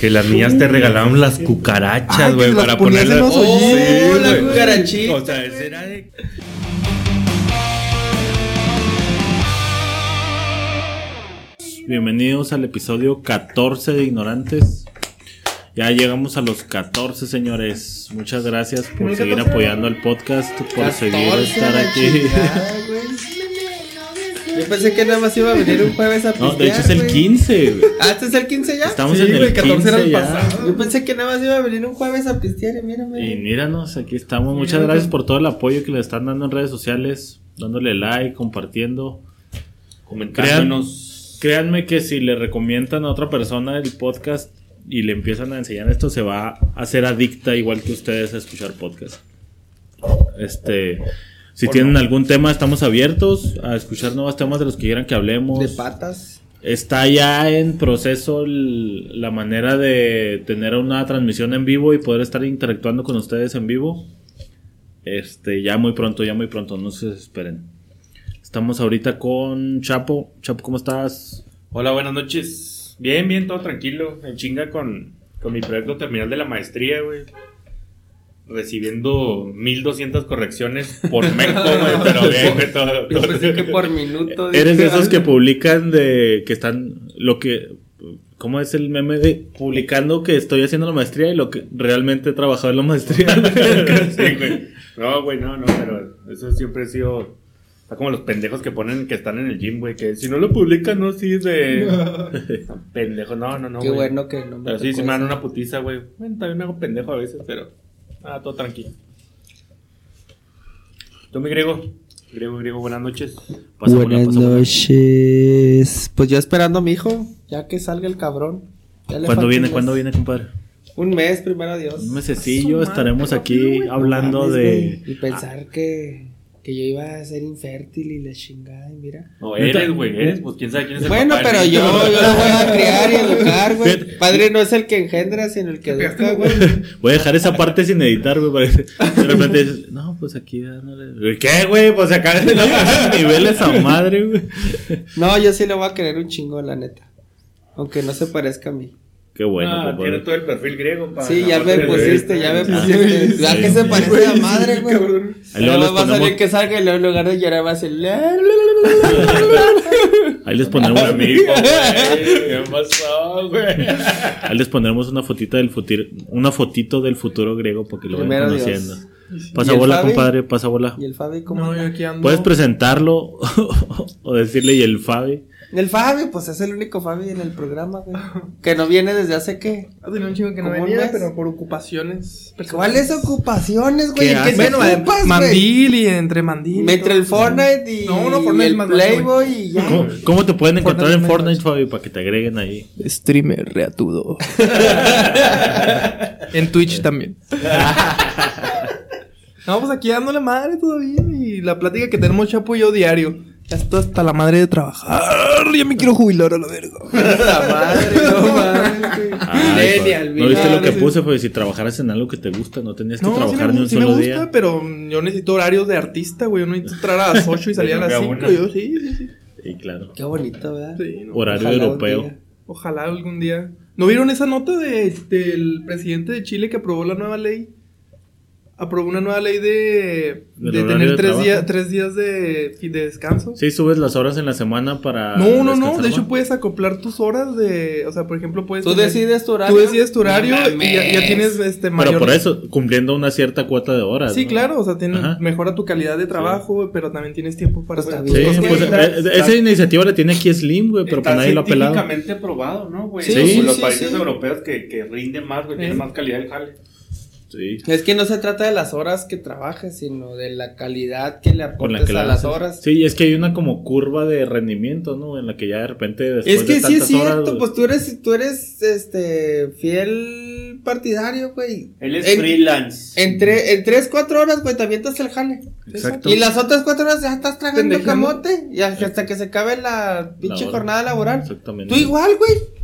Que las niñas te regalaban las cucarachas, Ay, güey, para ponerlas. Oh, la güey. cucarachita. O sea, ese era de. Bienvenidos al episodio 14 de Ignorantes. Ya llegamos a los 14, señores. Muchas gracias por seguir 14? apoyando al podcast, por seguir 14, estar la aquí. chingada, güey. Yo pensé que nada más iba a venir un jueves a No, pistear, de hecho es el güey. 15. güey. Ah, ¿este es el 15 ya? Estamos Sí, en el güey, 14 era 15 el ya. pasado. Yo pensé que nada más iba a venir un jueves a pistear y mírame. Y míranos, aquí estamos. Muchas gracias por todo el apoyo que le están dando en redes sociales, dándole like, compartiendo. comentándonos. Créanme que si le recomiendan a otra persona el podcast y le empiezan a enseñar esto, se va a hacer adicta igual que ustedes a escuchar podcast. Este, si tienen algún tema, estamos abiertos a escuchar nuevos temas de los que quieran que hablemos. De patas. Está ya en proceso el- la manera de tener una transmisión en vivo y poder estar interactuando con ustedes en vivo. Este, ya muy pronto, ya muy pronto, no se desesperen. Estamos ahorita con Chapo. Chapo, ¿cómo estás? Hola, buenas noches. Bien, bien, todo tranquilo. En chinga con, con mi proyecto terminal de la maestría, güey. Recibiendo 1200 correcciones por güey, pero bien, güey, todo. Yo pensé que por minuto. Eres de esos que ah, publican de que están lo que ¿Cómo es el meme de publicando que estoy haciendo la maestría y lo que realmente he trabajado en la maestría? Sí, güey. No, güey, no, no, pero eso siempre ha sido. Está como los pendejos que ponen que están en el gym, güey, que si no lo publican, no sirve. No, pendejo, no, no, no. Qué güey. bueno que no me Pero sí, si me dan una putiza, güey. Bueno, también me hago pendejo a veces, pero. Ah, todo tranquilo. Tú, mi griego. Griego, griego, buenas noches. Pasa Buenas noches. Pues yo esperando a mi hijo, ya que salga el cabrón. ¿Cuándo viene? mes. ¿Cuándo viene, compadre? Un mes, primero Dios. Un mesecillo estaremos aquí hablando de. Y pensar que, que yo iba a ser infértil y la chingada, y mira. No, eres, güey, eres. Pues quién sabe quién es el Bueno, papá pero yo, yo lo voy a criar y educar, güey. Padre no es el que engendra, sino el que educa, güey. Voy a dejar esa parte sin editar, güey. Parece. De repente dices, no, pues aquí dándole. ¿Qué, güey? Pues acá de los niveles a madre, güey. No, yo sí le voy a querer un chingo, la neta. Aunque no se parezca a mí. Qué bueno, Ah, compadre. tiene todo el perfil griego, pa. Sí, ya me pusiste, ya me sí, pusiste. Ya sí, que se sí, parece a la madre, güey. Ahí luego va a salir que salga y luego en lugar de llorar va a ser. ahí les pondremos, Amigo, güey. ¿Qué pasó, güey? ahí les pondremos una fotito del futuro, una fotito del futuro griego para que lo vayan conociendo. Dios. Pasa ¿Y el bola, Fabi? compadre, pasa bola. ¿Y el Fabi cómo? No, yo anda? aquí ando. Puedes presentarlo o decirle y el Fabi. El Fabi, pues es el único Fabi en el programa, güey. Que no viene desde hace qué. Ah, tenía un chingo que no ¿Como un venía, mes? pero por ocupaciones. ¿Cuáles ocupaciones, güey? ¿Qué ¿En qué Bueno, ocupas, mandil y entre mandil. Entre el Fortnite y, No, no, Fortnite y el más Playboy y ya. ¿Cómo, cómo te pueden encontrar en Fortnite Fortnite, Fabi, para que te agreguen ahí? Streamer reatudo. en Twitch también. no, pues aquí dándole madre todavía. Y la plática que tenemos Chapo y yo diario. Ya estoy hasta la madre de trabajar. Ya me quiero jubilar a la verga. La madre, no Fabi. ¿No viste lo que puse? Pues si trabajaras en algo que te gusta, no tenías que No, sí trabajar me, ni un sí me solo gusta, día. pero yo necesito horarios de artista, güey. Yo no necesito entrar a las 8 y salir a las De 5. una. Yo sí, sí, sí. Sí, claro. Qué bonito, ¿verdad? Sí, no. Horario Ojalá europeo. Ojalá algún día. ¿No vieron esa nota de, del presidente de Chile que aprobó la nueva ley? Aprobó una nueva ley de, ¿Del de tener de tres, días tres días de, de descanso. Sí, subes las horas en la semana para. No, no, no. De hecho, puedes acoplar tus horas de. O sea, por ejemplo, puedes. Tú tener- decides tu horario. Tú decides tu horario No y ya, tienes este mayor. Pero por eso, cumpliendo una cierta cuota de horas. Sí, ¿no? claro. O sea, tiene, Ajá. mejora tu calidad de trabajo, pero también tienes tiempo para. Pues Sí, pues, Está- eh, eh, esa iniciativa la tiene aquí Slim, güey, pero Está pues nadie lo ha pelado. probado, ¿no, güey? Sí, sí, los países sí. europeos que, que rinden más, güey, tienen más calidad del jale. Sí. Es que no se trata de las horas que trabajes, sino de la calidad que le la aportes que la a las horas. Sí, es que hay una como curva de rendimiento, ¿no? En la que ya de repente después Es que de sí es horas, cierto, pues tú eres, tú eres este fiel partidario, güey. Él es En- freelance. En, tre- en tres, cuatro horas, güey, te avientas el jale. Exacto. Y las otras cuatro horas ya estás tragando camote. Y hasta que se acabe la pinche jornada laboral. Exactamente. Tú igual, güey.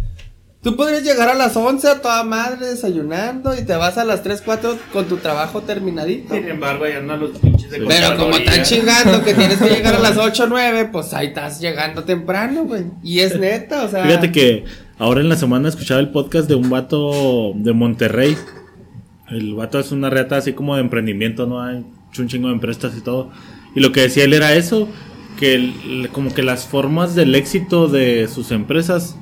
Tú podrías llegar a las 11 a toda madre desayunando y te vas a las 3, 4 con tu trabajo terminadito. Sin embargo, ahí andan los pinches de Pero como están chingando que tienes que llegar a las 8 o 9, pues ahí estás llegando temprano, güey. Y es neta, o sea. Fíjate que ahora en la semana escuchaba el podcast de un vato de Monterrey. El vato es una reata así como de emprendimiento, ¿no? Hay un chingo de empresas y todo. Y lo que decía él era eso, que el- como que las formas del éxito de sus empresas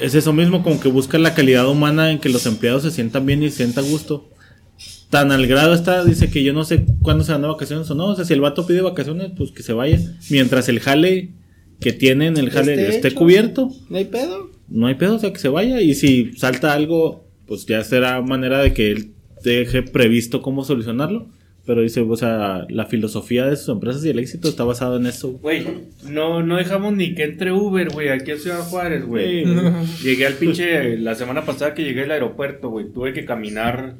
es eso mismo, como que buscan la calidad humana en que los empleados se sientan bien y se sientan a gusto. Tan al grado está, dice que yo no sé cuándo se van de vacaciones o no. O sea, si el vato pide vacaciones, pues que se vaya. Mientras el jale que tiene en el jale Esté esté hecho. cubierto, No hay pedo. no hay pedo, o sea, que se vaya. Y si salta algo, pues ya será manera de que él deje previsto cómo solucionarlo. Pero dice, o sea, la filosofía de sus empresas y el éxito está basado en eso. Güey, no, no dejamos ni que entre Uber, güey, aquí a Ciudad Juárez, güey. Llegué al pinche, la semana pasada que llegué al aeropuerto, güey, tuve que caminar.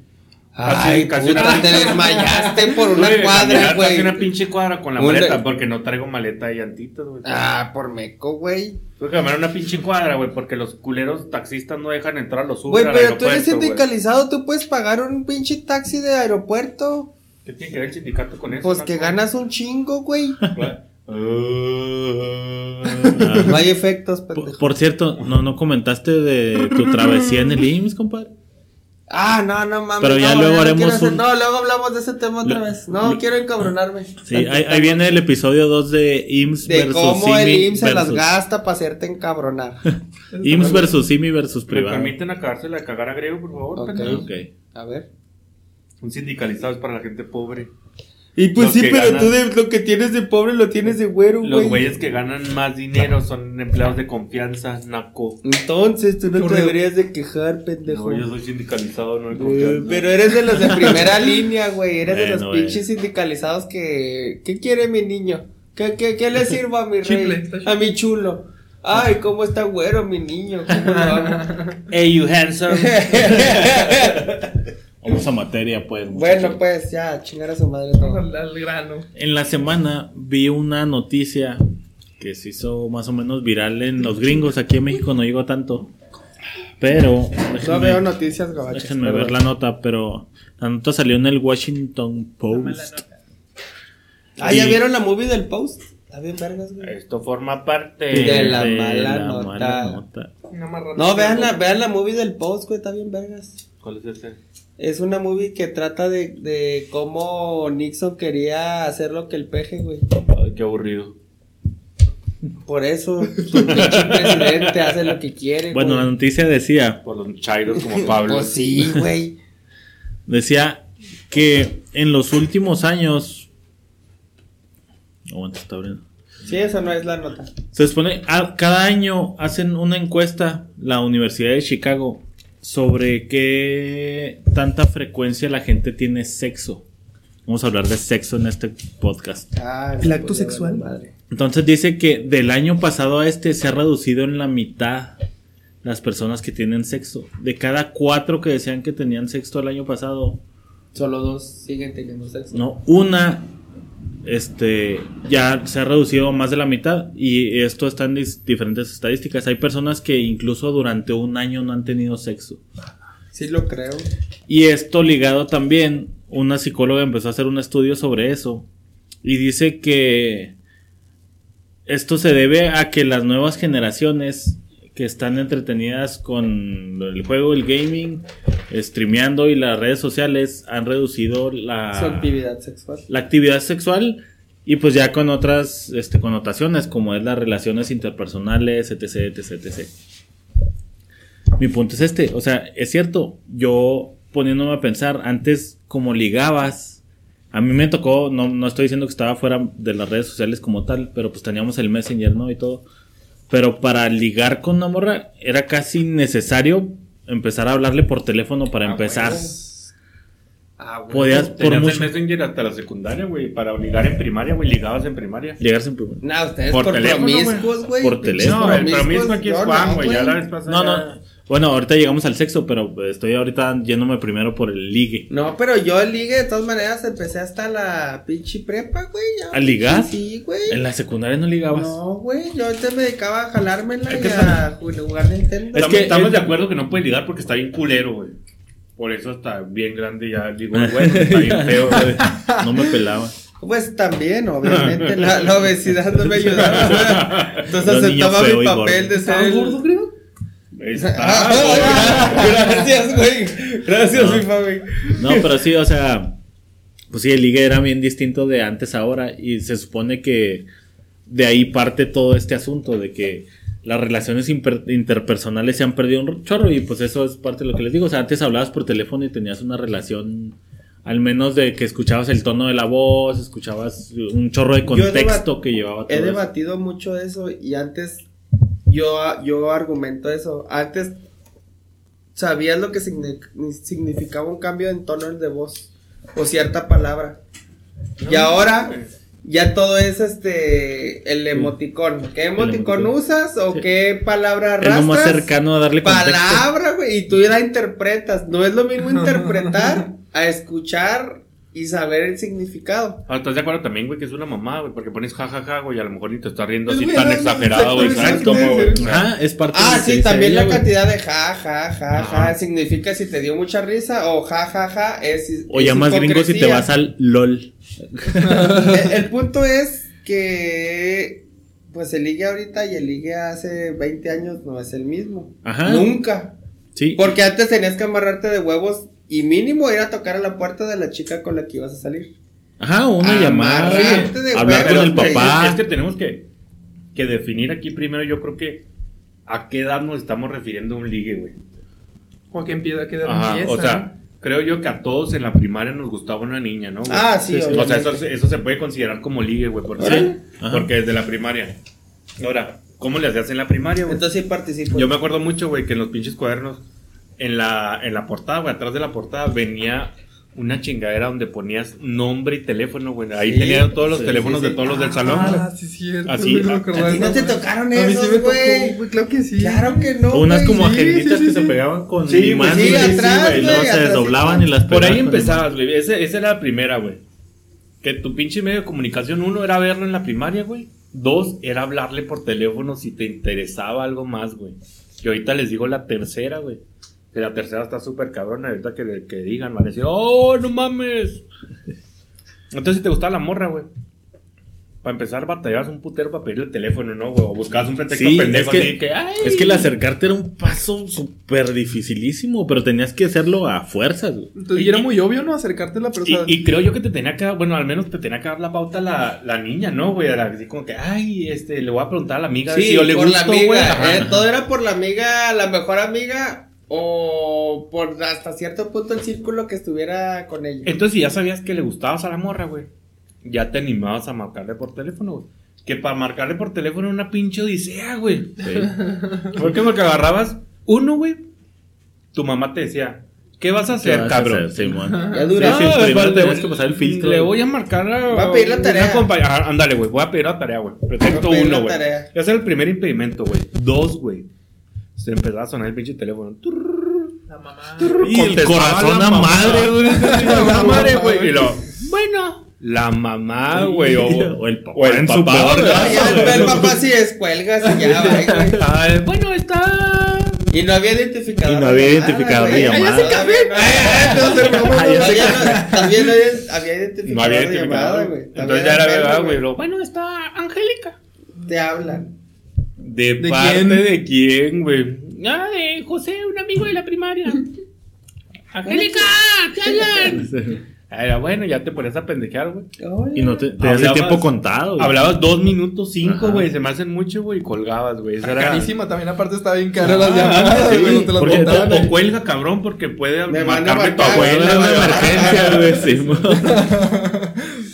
Ay, casi puta, una- te desmayaste por una cuadra, güey. Casi una pinche cuadra con la maleta, porque no traigo maleta y llantitas, güey. Ah, por meco, güey. Tuve que caminar una pinche cuadra, güey, porque los culeros taxistas no dejan entrar a los Uber Güey, al pero tú eres aeropuerto, güey. sindicalizado, tú puedes pagar un pinche taxi de aeropuerto. ¿Qué tiene que ver el sindicato con eso? Pues que ganas un chingo, güey. Ah. No hay efectos, Por, pendejo. por cierto, no, no comentaste de tu travesía en el IMSS, compadre. Ah, no, no mames. Pero ya no, luego no haremos hacer- un- No, luego hablamos de ese tema otra vez. No, lo- quiero encabronarme. Sí, ahí, ahí viene el episodio 2 de IMSS De versus cómo el Simi IMSS se las versus- gasta para hacerte encabronar. IMSS versus Simi versus ¿Me privado. permiten acabársela de cagar a griego, por favor? Ok. pendejo? Ok. A ver. Un sindicalizado es para la gente pobre. Y pues Los sí, pero ganan- tú de, lo que tienes de pobre lo tienes de güero, Los güey. güeyes que ganan más dinero son empleados de confianza, naco. Entonces tú no te deberías de quejar, pendejo. No, yo soy sindicalizado, no de Eh, confianza. pero eres de los de primera línea, güey. Eres de los güey. pinches sindicalizados que. ¿Qué quiere mi niño? ¿Qué, qué, qué le sirvo a mi rey? A mi chulo. Ay, cómo está güero mi niño. ¿Cómo lo amo? Hey, you handsome. Vamos a materia, pues. bueno, pues ya, chingar a su madre todo. al, al grano. En la semana vi una noticia que se hizo más o menos viral en los gringos. Aquí en México no llegó tanto. Pero. No veo noticias gabachas. Déjenme perdón. ver la nota, pero la nota salió en el Washington Post. Ah, ¿ya vieron la movie del post? Está bien vergas, güey. Esto forma parte De la de mala la nota. mala nota. No, vean la, vean la movie del post, güey, está bien vergas. ¿Cuál es ese? Es una movie que trata de, de cómo Nixon quería hacer lo que el peje, güey. Ay, qué aburrido. Por eso, su presidente hace lo que quiere. Bueno, la noticia decía, Por los chairos como Pablo. Pues sí, güey. decía que en los últimos años, aguanta, está abriendo. Sí, eso no es la nota. Se supone, a- cada año hacen una encuesta, la Universidad de Chicago, sobre qué tanta frecuencia la gente tiene sexo. Vamos a hablar de sexo en este podcast. Ah, ¿El acto pues, sexual? madre. Entonces dice que del año pasado a este se ha reducido en la mitad las personas que tienen sexo. De cada cuatro que decían que tenían sexo el año pasado, Solo dos siguen teniendo sexo. no, una este ya se ha reducido más de la mitad y esto está en diferentes estadísticas. Hay personas que incluso durante un año no han tenido sexo. Sí lo creo. Y esto ligado también, una psicóloga empezó a hacer un estudio sobre eso y dice que esto se debe a que las nuevas generaciones que están entretenidas con el juego, el gaming, streameando y las redes sociales han reducido Su la, actividad sexual. la actividad sexual y pues ya con otras este, connotaciones como es las relaciones interpersonales, etc, etc, etc. Mi punto es este, o sea, es cierto, yo poniéndome a pensar, antes como ligabas, a mí me tocó, no, no estoy diciendo que estaba fuera de las redes sociales como tal, pero pues teníamos el Messenger, ¿no? Y todo. Pero para ligar con una morra era casi necesario empezar a hablarle por teléfono para Ah, empezar. Ah, güey. Podías, por Tenías mucho, el Messenger hasta la secundaria, güey. Para ligar en primaria, güey. Ligabas en primaria. llegar sin problema. Nah, ustedes Por por, teléfono, promiscuos, güey. Por teléfono. No, el promiscuos. promismo aquí es Juan, no, güey. Ya la vez pasada. No, ya- no. Bueno, ahorita llegamos al sexo, pero estoy ahorita yéndome primero por el ligue. No, pero yo el ligue de todas maneras empecé hasta la pinche prepa, güey. ya. ¿A ligar? Sí, güey. En la secundaria no ligabas. No, güey, yo antes me dedicaba a jalármela Es y a ju- jugar Nintendo. Es que estamos de acuerdo que no puedes ligar porque está bien culero, güey. Por eso está bien grande ya. Digo, güey, está bien feo, güey. No me pelaba. Pues también, obviamente, la, la obesidad no me ayudaba. Entonces Los niños aceptaba mi y papel de ser ¿Estabas el... gordo, creo? Ahí está, güey. Gracias, güey. Gracias, No. mi güey. No, pero sí, o sea, pues sí, el ligue era bien distinto de antes a ahora y se supone que de ahí parte todo este asunto de que las relaciones interpersonales se han perdido un chorro y pues eso es parte de lo que les digo, o sea, antes hablabas por teléfono y tenías una relación al menos de que escuchabas el tono de la voz, escuchabas un chorro de contexto que llevaba todo He eso. debatido mucho eso y antes yo, yo argumento eso. Antes sabías lo que signi- significaba un cambio en tono de voz o cierta palabra. Y ahora ya todo es este el emoticón. ¿Qué emoticón emoticón. usas o Sí. qué palabra Es lo arrastras? más cercano a darle contexto. palabra, güey, y tú la interpretas. No es lo mismo interpretar a escuchar y saber el significado. Ah, ¿Estás de acuerdo también, güey, que es una mamá, güey? Porque pones jajaja, güey, y a lo mejor ni te estás riendo así tan exagerado, güey. ¿Sabes cómo, güey? Ajá, es parte de Ah, que sí, también ella, la güey. cantidad de ja, ja, ja, ja, significa si te dio mucha risa o ja, ja, ja, es. O es ya más gringo si te vas al LOL. el, el punto es que, pues el ligue ahorita y el ligue hace 20 años no es el mismo. Ajá. Nunca. Sí. Porque antes tenías que amarrarte de huevos y mínimo ir a tocar a la puerta de la chica con la que ibas a salir. Ajá, una llamada, Amarrarte de hablar con el papá. Es que tenemos que, que definir aquí primero, yo creo que a qué edad nos estamos refiriendo a un ligue, güey. O que empieza, que Ajá, empieza. o sea, creo yo que a todos en la primaria nos gustaba una niña, ¿no? güey? Ah, sí, Sí, sí. O sea, eso, eso se puede considerar como ligue, güey, porque, Sí. Ajá. porque desde la primaria. Ahora, ¿cómo le hacías en la primaria, güey? Entonces sí participo. Yo me acuerdo mucho, güey, que en los pinches cuadernos, en la, en la portada, güey, atrás de la portada venía una chingadera donde ponías nombre y teléfono, güey. Ahí Sí, tenía todos los sí, teléfonos sí, de todos los del salón. Ah, sí, cierto. Así, güey, no a- a ti no te tocaron esos, güey. Claro que sí. Claro que no. Unas güey. como sí, que sí. se pegaban con Sí, imán, sí, güey, atrás, güey, y luego se atrás, desdoblaban sí. y las Por ahí empezabas, güey. Ese- Esa era la primera, güey. Que tu pinche medio de comunicación, uno era verlo en la primaria, güey. Dos, era hablarle por teléfono si te interesaba algo más, güey. Y ahorita les digo la tercera, güey. Que la tercera está súper cabrona. Ahorita que, que digan, van a decir, ¡Oh, no mames! Entonces, si te gustaba la morra, güey. Para empezar, batallabas un putero para pedirle el teléfono, ¿no, güey? O buscabas un pretexto Sí, pendejo es que- así que, ¡ay! Es que el acercarte era un paso súper dificilísimo, pero tenías que hacerlo a fuerzas, güey. Entonces, y era muy obvio, ¿no? Acercarte a la persona. y creo yo que te tenía que dar, bueno, al menos te tenía que dar la pauta la, la niña, ¿no, güey? Era así como que, ay, este, le voy a preguntar a la amiga Sí, si yo le por gusto, la amiga. Eh, todo era por la amiga, la mejor amiga. O por hasta cierto punto el círculo que estuviera con ella. Entonces, si ya sabías que le gustabas a la morra, güey, ya te animabas a marcarle por teléfono, güey. Que para marcarle por teléfono era una pinche odisea, güey. Porque porque agarrabas uno, güey, tu mamá te decía, ¿qué vas a ¿Qué hacer, vas a cabrón? hacer, Simón? Ya dura. Sí, sí, aparte, tenemos que pasar el filtro. Le voy a marcar a. Voy a pedir la tarea. ándale, güey. Voy a pedir la tarea, güey. Pretexto Voy uno, güey. Ese es el primer impedimento, güey. Dos, güey. Se empezaba a sonar el pinche teléfono. La mamá. Y el corazón a madre, güey. La madre, güey. Y lo. Bueno. La mamá, güey. O, O el papá o el en su papá, peor güey. No, ya el papá sí descuelgas y ya, va, güey. Ay, bueno, está. Y no había identificador. Y no había de llamada, identificador de güey. llamada. Se Ah, no- También no había, había identificador. No había llamada, identificado. güey. Entonces ya era verdad, güey. Bueno, está Angélica. Te hablan. ¿De, ¿De parte quién? de quién, güey? Ah, de José, un amigo de la primaria. Angélica, ¿qué hablan? Era bueno, ya te ponías a pendejear, güey. Y no te, te Hablabas- tiempo contado. güey. Hablabas dos minutos cinco, güey. Se me hacen mucho, güey. Y colgabas, güey. Era- carísima también, aparte está bien cara las Ah, llamadas, sí, güey, no te las porque- montaban O, cuelga, cabrón, porque puede Me van a marcarme tu abuela, una güey. emergencia, güey.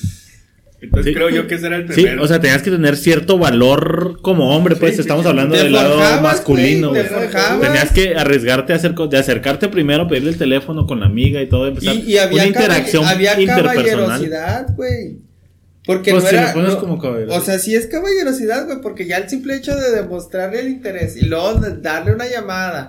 Entonces Sí. creo yo que ese era el Sí, primero. o sea, tenías que tener cierto valor como hombre, pues Sí, sí, estamos sí. hablando del lado masculino. te. Tenías que arriesgarte a hacer, de acercarte primero, pedirle el teléfono con la amiga y todo, empezar Y, y había, una interacción había interpersonal. caballerosidad, güey. Porque Pues no si era. no- como o sea, sí es caballerosidad, güey, porque ya el simple hecho de demostrarle el interés y luego darle una llamada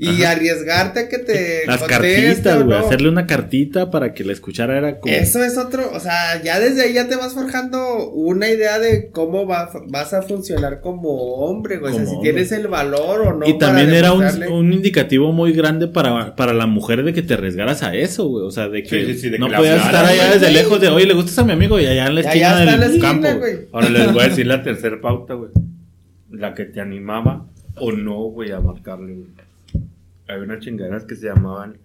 y Ajá. arriesgarte a que te. Las cartitas, güey, no. hacerle una cartita para que la escuchara era como... Eso es otro, o sea, ya desde ahí ya te vas forjando una idea de cómo va, vas a funcionar como hombre, güey. O sea, si hombre. tienes el valor o no. y también para era un, un indicativo muy grande para, para la mujer de que te arriesgaras a eso, güey. O sea, de que Sí, sí, sí, de no que podías estar allá güey. desde lejos de, oye, le gustas a mi amigo y allá en la esquina en la del esquina, campo. güey. Ahora les voy a decir la tercera pauta, güey. La que te animaba o no, güey, a marcarle, güey. Había unas chingaderas que se llamaban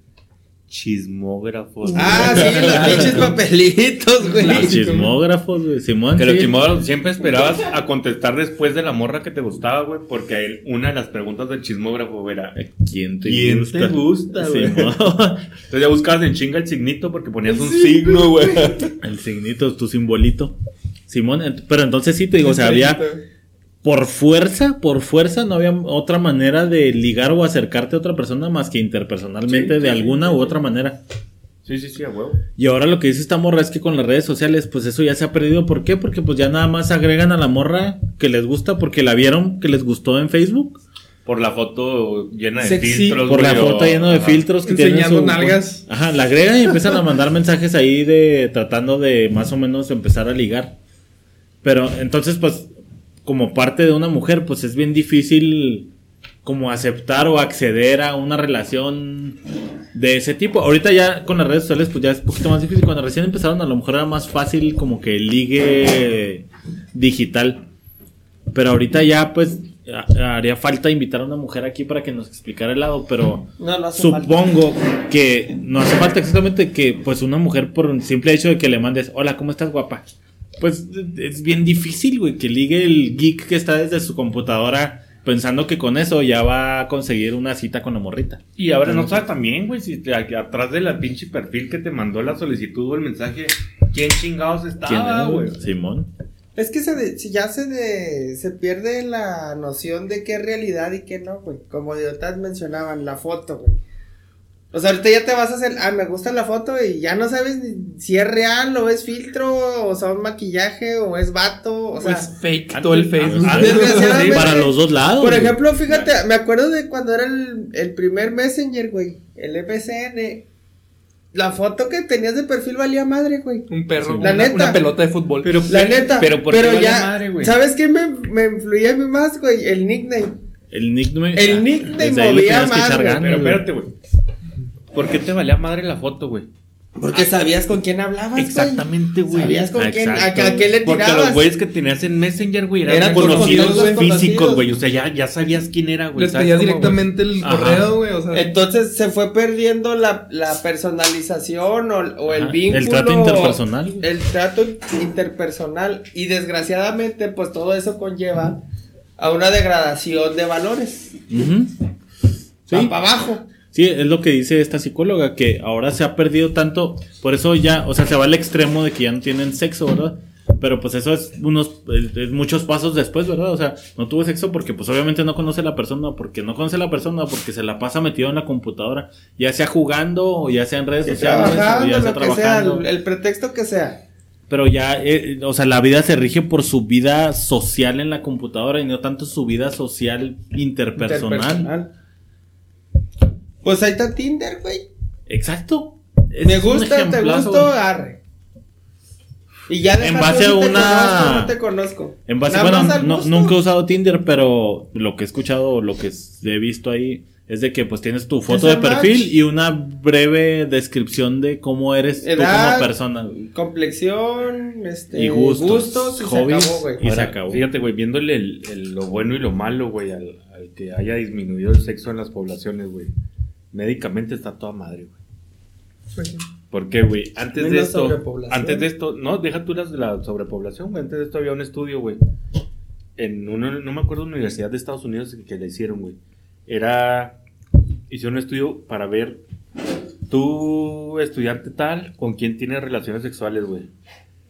chismógrafos. Ah, sí, los pinches papelitos, güey. Los chismógrafos, güey. Simón. Que los chismógrafos siempre esperabas a contestar después de la morra que te gustaba, güey, porque a él- una de las preguntas del chismógrafo era... ¿Quién te ¿Quién gusta? te gusta, güey? Simón. Entonces ya buscabas en chinga el signito porque ponías un signo, güey. El signito, tu simbolito. Simón, pero entonces sí te digo, o sea, había por fuerza, por fuerza, no había otra manera de ligar o acercarte a otra persona más que interpersonalmente Sí, de sí, alguna sí, u sí. otra manera. Sí, sí, sí, a huevo. Y ahora lo que dice esta morra es que con las redes sociales, pues eso ya se ha perdido. ¿Por qué? Porque pues ya nada más agregan a la morra que les gusta porque la vieron que les gustó en Facebook. Por la foto llena de Sexy, filtros, Por la güey, foto lleno de ajá. filtros que tienen Enseñando su- nalgas. Ajá, la agregan y empiezan a mandar mensajes ahí de tratando de más o menos empezar a ligar. Pero entonces, pues, como parte de una mujer, pues es bien difícil como aceptar o acceder a una relación de ese tipo. Ahorita ya con las redes sociales, pues ya es un poquito más difícil. Cuando recién empezaron, a lo mejor era más fácil como que el ligue digital. Pero ahorita ya, pues, ha- haría falta invitar a una mujer aquí para que nos explicara el lado, pero No, no hace supongo que no hace falta exactamente que, pues, una mujer por un simple hecho de que le mandes, hola, ¿cómo estás, guapa? Pues es bien difícil, güey, que ligue el geek que está desde su computadora pensando que con eso ya va a conseguir una cita con la morrita. Y ahora no sabes también, güey, si te- aquí atrás de la pinche perfil que te mandó la solicitud o el mensaje, ¿quién chingados ¿Quién estaba, es, güey? Simón. Es que se de- si ya se de- se pierde la noción de qué es realidad y qué no, güey. Como de otras mencionaban, la foto, güey. O sea, ahorita ya te vas a hacer, ah, me gusta la foto y ya no sabes ni si es real o es filtro o son maquillaje o es vato, o sea. Pues fake todo el Facebook. Desgraciadamente. Para los dos lados. Por güey. ejemplo, fíjate, me acuerdo de cuando era el, el primer Messenger, güey, el FCN. La foto que tenías de perfil valía madre, güey. Un perro, La una, neta. una pelota de fútbol. Pero, La neta, pero, pero, ¿por qué vale ya, madre, güey? ¿sabes qué me, me influía a mí más, güey? El nickname. El nickname. El nickname movía más, Pero espérate, güey. ¿Por qué te valía madre la foto, güey? Porque sabías con quién hablabas, güey. Exactamente, güey. Sabías con quién, a, a qué le Porque tirabas. los güeyes que tenías en Messenger, güey, eran, Eran conocidos, conocidos, físicos, güey. O sea, ya, ya sabías quién era, güey. Les ¿sabes pedías directamente el correo, güey. O sea, Entonces se fue perdiendo la, la personalización o, o el Ajá, vínculo. el trato interpersonal. El trato interpersonal. Y desgraciadamente, pues todo eso conlleva a una degradación de valores. Ujú. Sí. Va para abajo. Sí, es lo que dice esta psicóloga, que ahora se ha perdido tanto, por eso ya, o sea, se va al extremo de que ya no tienen sexo, ¿verdad? Pero pues eso es unos, es- muchos pasos después, ¿verdad? O sea, no tuvo sexo porque pues obviamente no conoce a la persona, porque no conoce a la persona, porque se la pasa metido en la computadora, ya sea jugando o ya sea en redes sociales o ya sea trabajando. el, el pretexto que sea. Pero ya, eh, o sea, la vida se rige por su vida social en la computadora y no tanto su vida social interpersonal. Interpersonal. Pues ahí está Tinder, güey. Exacto. Me gusta, te gusto, arre. Y ya En dejas base a si te una- no te conozco. En base, Nada bueno, más al no- gusto. nunca he usado Tinder, pero lo que he escuchado, lo que he visto ahí, es de que pues tienes tu foto de perfil match. y una breve descripción de cómo eres Edad, tú como persona. Complexión, este, Y gustos, gustos y hobbies. se acabó, güey. Y se Ahora, acabó. Fíjate, güey, viéndole el, el- lo bueno y lo malo, güey, al, al que haya disminuido el sexo en las poblaciones, güey. Médicamente está toda madre, güey. sí. ¿Por qué, güey? Antes de esto, sobrepoblación. antes de esto, no, deja tú las de la sobrepoblación, güey. Antes de esto había un estudio, güey. En una, no me acuerdo, una universidad de Estados Unidos que, que le hicieron, güey. Era, hicieron un estudio para ver, tú, estudiante tal, con quién tienes relaciones sexuales, güey.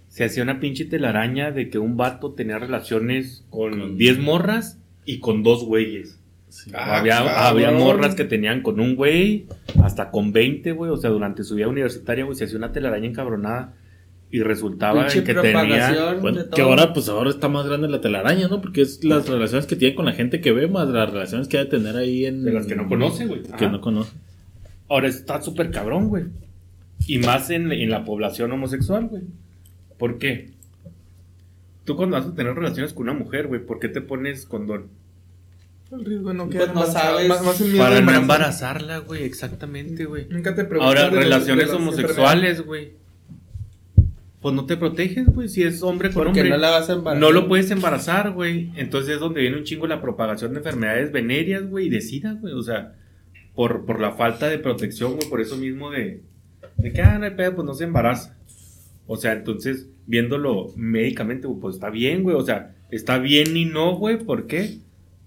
Se hacía una pinche telaraña de que un vato tenía relaciones con 10 morras y con dos güeyes. Sí. Ah, había, había morras que tenían con un güey, hasta con 20, güey. O sea, durante su vida universitaria, güey, se hacía una telaraña encabronada. Y resultaba en que tenía. Bueno, que ahora, pues ahora está más grande la telaraña, ¿no? Porque es las relaciones que tiene con la gente que ve, más las relaciones que ha de tener ahí en... De las que no conoce, güey. Que Ajá. no conoce. Ahora está súper cabrón, güey. Y más en, en la población homosexual, güey. ¿Por qué? Tú cuando vas a tener relaciones con una mujer, güey, ¿por qué te pones condón? El riesgo de no Pues quedar no embarazado. sabes. Más, más Para no embarazarla, güey, exactamente, güey. Nunca te preguntas Ahora, de- relaciones homosexuales, güey. pues no te proteges, güey, si es hombre con Porque hombre. no la vas a embarazar. No lo puedes embarazar, güey. Entonces es donde viene un chingo la propagación de enfermedades venéreas, güey, y de sida, güey. O sea, por, por la falta de protección, güey, por eso mismo de, de que, ah, no hay pedo, pues no se embaraza. O sea, entonces, viéndolo médicamente, pues está bien, güey. O sea, está bien y no, güey. ¿Por qué?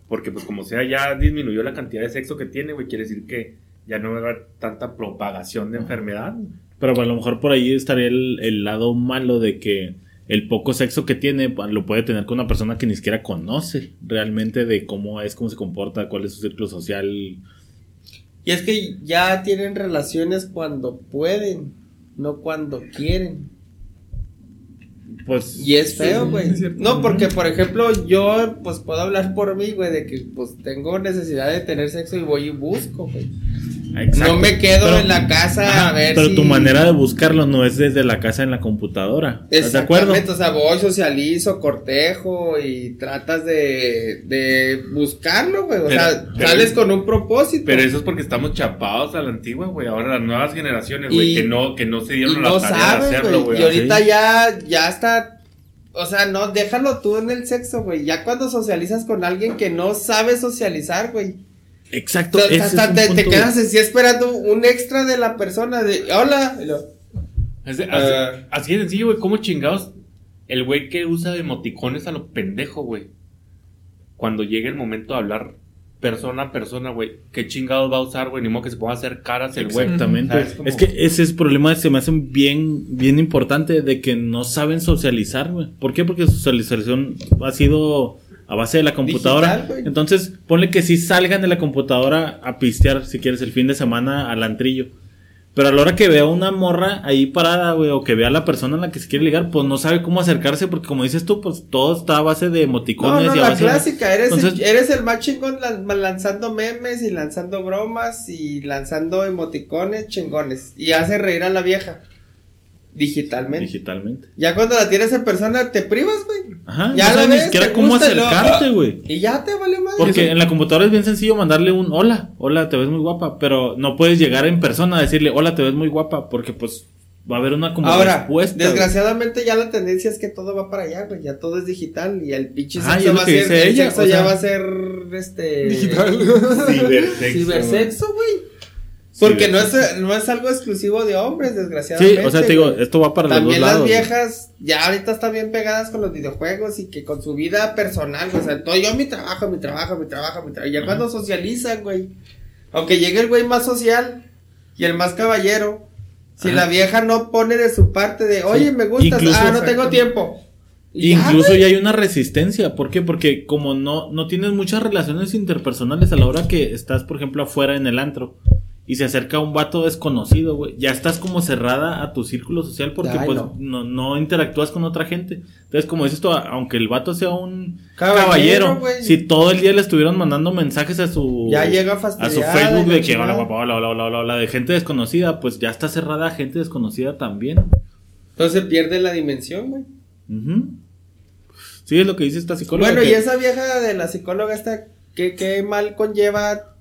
Porque, pues, como sea, ya disminuyó la cantidad de sexo que tiene, güey. Quiere decir que ya no va a haber tanta propagación de enfermedad. Pero a lo mejor por ahí estaría el, el lado malo de que el poco sexo que tiene lo puede tener con una persona que ni siquiera conoce realmente de cómo es, cómo se comporta, cuál es su círculo social. Y es que ya tienen relaciones cuando pueden, no cuando quieren. Pues Y es feo, güey. no, porque por ejemplo, yo pues puedo hablar por mí, güey, de que pues tengo necesidad de tener sexo y voy y busco, güey. Exacto. No me quedo Pero- en la casa Ajá, a ver pero si- tu manera de buscarlo no es desde la casa en la computadora. ¿Estás de acuerdo? O sea, voy, socializo, cortejo y tratas de, de buscarlo, güey. O Pero- sea, pero- sales con un propósito. Pero eso es porque estamos chapados a la antigua, güey. Ahora las nuevas generaciones, güey, que no, que no se dieron no la tarea de sabes, hacerlo, güey. Y ahorita ya, ya está. O sea, no, déjalo tú en el sexo, güey. Ya cuando socializas con alguien que no sabe socializar, güey. Exacto. Hasta es un te, quedas así esperando un extra de la persona de hola. Y lo- Es de- así, Ah. así de sencillo, güey. ¿Cómo chingados? El güey que usa emoticones a lo pendejo, güey. Cuando llegue el momento de hablar persona a persona, güey. ¿Qué chingados va a usar, güey? Ni modo que se ponga a hacer caras el güey. Exactamente. Es que ese es el problema, se me hacen bien, bien importante de que no saben socializar, güey. ¿Por qué? Porque su socialización ha sido a base de la computadora. Digital. Entonces, ponle que sí salgan de la computadora a pistear, si quieres, el fin de semana al antrillo. Pero a la hora que vea una morra ahí parada, güey, o que vea a la persona a la que se quiere ligar, pues no sabe cómo acercarse, porque como dices tú, pues todo está a base de No, emoticones no, y a la base de- clásica, eres, el, eres el más chingón lan- lanzando memes y lanzando bromas y lanzando emoticones chingones. Y hace reír a la vieja. Digitalmente. digitalmente. Ya cuando la tienes en persona te privas, güey. Ajá, Ya no la sabes ni ves, siquiera te cómo acercarte, güey. Y ya te vale más. Porque en la computadora es bien sencillo mandarle un hola, hola, te ves muy guapa, pero no puedes llegar en persona a decirle hola, te ves muy guapa, porque pues va a haber una como Ahora, respuesta. desgraciadamente ya la tendencia es que todo va para allá, güey. Ya todo es digital y el pinche Ah, sexo es lo va a que ser. el ella, sexo o ya va a ser este. Digital. Cibersexo, Cibersexo, güey. Porque no es, no es algo exclusivo de hombres, Sí, desgraciadamente. o sea, te digo, esto va para También los las dos lados. viejas ya ahorita están bien pegadas con los videojuegos y que con su vida personal, o sea, todo yo mi trabajo, mi trabajo, mi trabajo, mi trabajo. Ya cuando socializan, güey. Aunque llegue el güey más social y el más caballero, si Ajá. la vieja no pone de su parte de, oye, me gustas, Incluso- ah, no tengo tiempo. Ya, Incluso güey. ya hay una resistencia, ¿por qué? Porque como no, no tienes muchas relaciones interpersonales a la hora que estás, por ejemplo, afuera en el antro y se acerca un vato desconocido, güey, ya estás como cerrada a tu círculo social porque Ay, pues no. no. No, interactúas con otra gente. Entonces, como dices tú, a- aunque el vato sea un Caballero, si todo el día le estuvieran mandando mensajes a su Ya llega a su Facebook de que hola guapa, hola, hola, hola, hola, hola, de gente desconocida, pues ya está cerrada a gente desconocida también. Entonces pierde la dimensión, güey. Sí, es lo que dice esta psicóloga. Bueno, que- y esa vieja de la psicóloga esta, ¿qué, qué mal conlleva?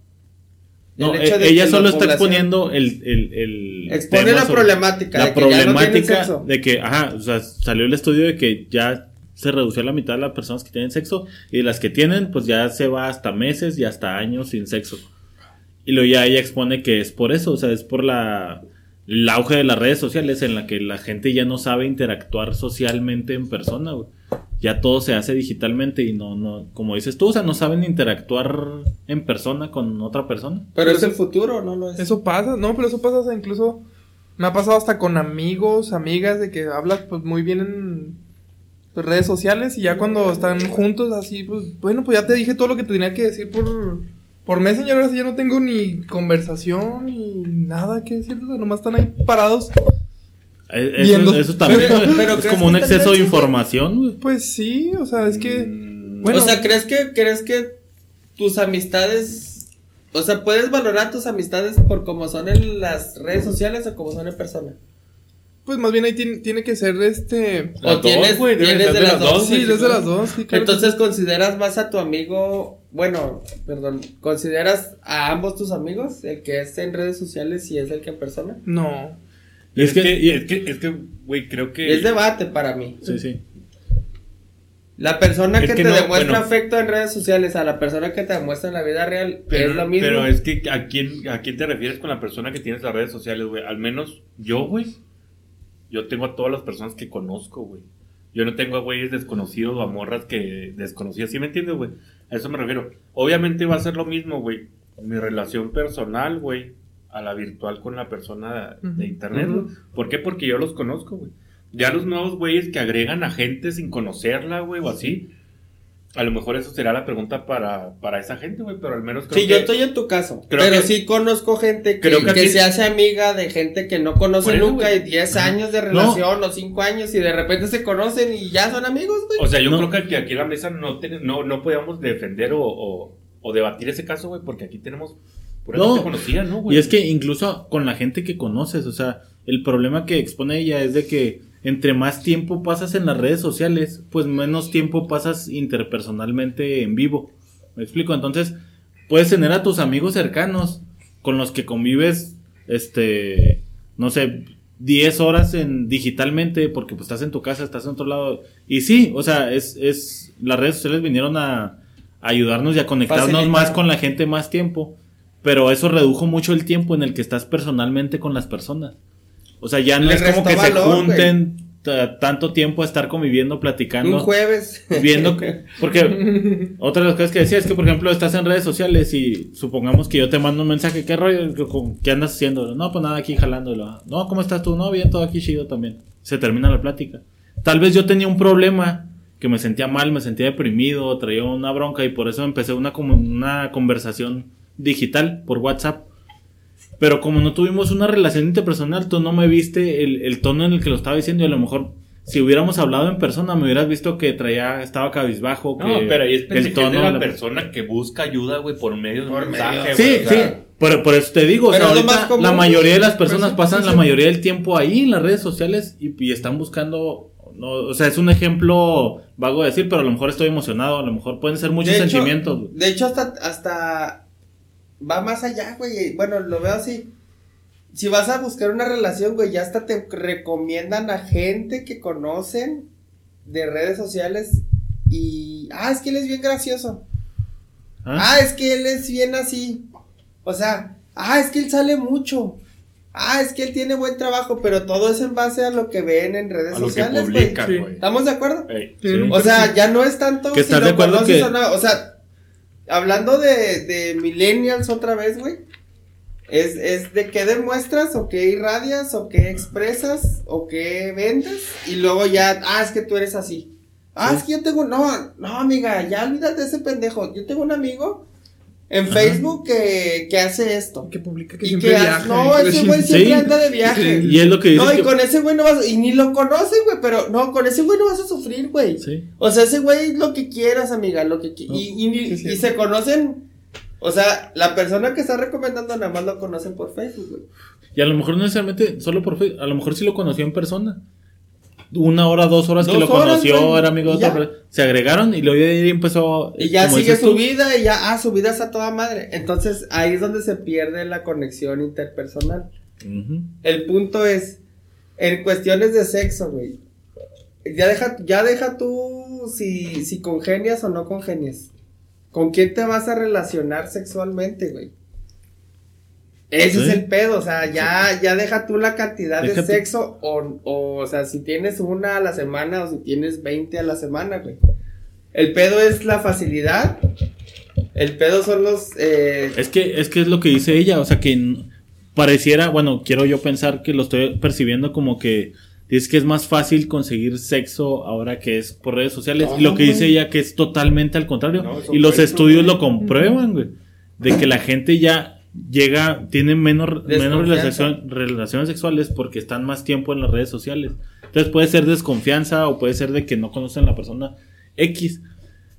No, el hecho eh, de ella que solo está exponiendo el, el, el Expone la problemática La de que ya no tienen problemática sexo. de que, ajá, o sea, salió el estudio de que ya se redució a la mitad de las personas que tienen sexo y de las que tienen, pues ya se va hasta meses y hasta años sin sexo. Y luego ya ella expone que es por eso, o sea, es por la el auge de las redes sociales en la que la gente ya no sabe interactuar socialmente en persona, güey. Ya todo se hace digitalmente y no, no, como dices tú, o sea, no saben interactuar en persona con otra persona. Pero es el futuro, ¿no lo es? Eso pasa, no, pero eso pasa, o sea, incluso me ha pasado hasta con amigos, amigas, de que hablas pues muy bien en pues, redes sociales y ya cuando están juntos así, pues bueno, pues ya te dije todo lo que te tenía que decir por, por Messenger, ahora sí ya no tengo ni conversación ni nada que decir, o sea, nomás están ahí parados. Eh, Viendo. Eso, eso también Pero- güey, pero es ¿crees como un exceso de información, güey. Pues sí, o sea, es que, Mm, bueno, o sea, ¿crees que, ¿crees que tus amistades... O sea, ¿puedes valorar tus amistades por cómo son en las redes sociales o como son en persona? pues más bien ahí tiene, tiene que ser este... O tienes, güey, tienes ser de de las dos. dos, Sí, desde las dos, sí, claro que Entonces consideras más a tu amigo, bueno, perdón, ¿consideras a ambos tus amigos? El que es en redes sociales y es el que en persona. No. Es Es que, es que, es que, güey, creo que. Es debate para mí. sí, sí. La persona que, que te no, demuestra bueno. afecto en redes sociales a la persona que te demuestra en la vida real Pero, es lo mismo. pero es que ¿a quién, ¿a quién te refieres con la persona que tienes las redes sociales, güey? Al menos yo, güey. Yo tengo a todas las personas que conozco, güey. Yo no tengo a güeyes desconocidos o a morras que desconocidas. ¿Sí me entiendes, güey? A eso me refiero. Obviamente va a ser lo mismo, güey. Mi relación personal, güey, a la virtual con la persona de internet, güey. ¿Por qué? Porque yo los conozco, güey. Ya los nuevos güeyes que agregan a gente sin conocerla, güey, o así. A lo mejor eso será la pregunta para, para esa gente, güey, pero al menos creo Sí, que... yo estoy en tu caso. creo pero que- sí conozco gente que, creo que que aquí- se hace amiga de gente que no conoce eso, nunca y 10 años de relación o 5 años y de repente se conocen y ya son amigos, güey. O sea, yo No. creo que aquí, aquí en la mesa no, ten- no, no podíamos defender o, o, o debatir ese caso, güey, porque aquí tenemos pura No. gente conocida, ¿no, güey? Y es que incluso con la gente que conoces, o sea, el problema que expone ella es de que entre más tiempo pasas en las redes sociales, pues menos tiempo pasas interpersonalmente en vivo. ¿Me explico? Entonces, puedes tener a tus amigos cercanos con los que convives, este, no sé, 10 horas en digitalmente porque pues estás en tu casa, estás en otro lado. Y sí, o sea, es, es las redes sociales vinieron a, a ayudarnos y a conectarnos Facilitar. más con la gente más tiempo. Pero eso redujo mucho el tiempo en el que estás personalmente con las personas. O sea, ya no Le es como que valor, se junten ta- tanto tiempo a estar conviviendo, platicando. Un jueves. viendo que- porque otra de las cosas que decía es que por ejemplo estás en redes sociales y supongamos que yo te mando un mensaje qué rollo ¿Qué- andas haciendo no pues nada aquí jalándolo. No cómo estás tú no bien todo aquí chido también. Se termina la plática. Tal vez yo tenía un problema que me sentía mal me sentía deprimido traía una bronca y por eso empecé una como una conversación digital por WhatsApp pero como no tuvimos una relación interpersonal, tú no me viste el, el tono en el que lo estaba diciendo y a lo mejor si hubiéramos hablado en persona me hubieras visto que traía, estaba cabizbajo, que No, pero ahí es el tono de la la- persona que busca ayuda, güey, por medio de un mensaje, medio. Sí, güey, o sí, sea, por, por eso te digo, o sea, ahorita común, la mayoría de las personas sí, pasan sí, la sí. mayoría del tiempo ahí en las redes sociales y, y están buscando, no, o sea, es un ejemplo vago de decir, pero a lo mejor estoy emocionado, a lo mejor pueden ser muchos De hecho- sentimientos. De hecho, hasta, hasta va más allá, güey. Bueno, lo veo así. Si vas a buscar una relación, güey, ya hasta te recomiendan a gente que conocen de redes sociales y... Ah, es que él es bien gracioso. ¿Ah? Ah, es que él es bien así. O sea, ah, es que él sale mucho. Ah, es que él tiene buen trabajo, pero todo es en base a lo que ven en redes a lo que sociales, güey. Sí. ¿Estamos de acuerdo? Sí. O sea, ya no es tanto Que estás de acuerdo conoces que- o no. O sea, hablando de, de millennials otra vez, güey. Es, es de qué demuestras o qué irradias o qué expresas o qué vendes y luego ya, ah, es que tú eres así. Ah, Sí. es que yo tengo, no, no, amiga, ya olvídate de ese pendejo. Yo tengo un amigo en Ajá. Facebook que, que hace esto. Que publica que Y siempre que, viaja. no, ese güey Sí. siempre anda de viaje. Y es lo que No, y que- con ese güey no vas, y ni lo conoces, güey, pero no, con ese güey no vas a sufrir, güey. Sí. O sea, ese güey lo que quieras, amiga, lo que No, y, y, y se conocen. O sea, la persona que está recomendando nada más lo conocen por Facebook, güey. Y a lo mejor no necesariamente solo por Facebook, a lo mejor sí lo conoció en persona. Una hora, dos horas que lo horas, conoció, güey, era amigo de ya. otra persona. Se agregaron y luego empezó. Y ya sigue su tú, vida y ya, ah, su vida está toda madre. Entonces ahí es donde se pierde la conexión interpersonal. El punto es, en cuestiones de sexo, güey. Ya deja, ya deja tú si, si congenias o no congenias. ¿Con quién te vas a relacionar sexualmente, güey? Ese Sí. es el pedo, o sea, ya, ya deja tú la cantidad de sexo o, o, o sea, si tienes una a la semana o si tienes 20 a la semana, güey. El pedo es la facilidad. El pedo son los... Eh, Es que, es que es lo que dice ella, o sea que pareciera, bueno, quiero yo pensar que lo estoy percibiendo como que dice que es más fácil conseguir sexo ahora que es por redes sociales. No, y lo que dice güey. ella que es totalmente al contrario. No, y los estudios güey. lo comprueban, güey. De que la gente ya llega, tiene menos, menos relación- relaciones sexuales porque están más tiempo en las redes sociales. Entonces puede ser desconfianza o puede ser de que no conocen a la persona X.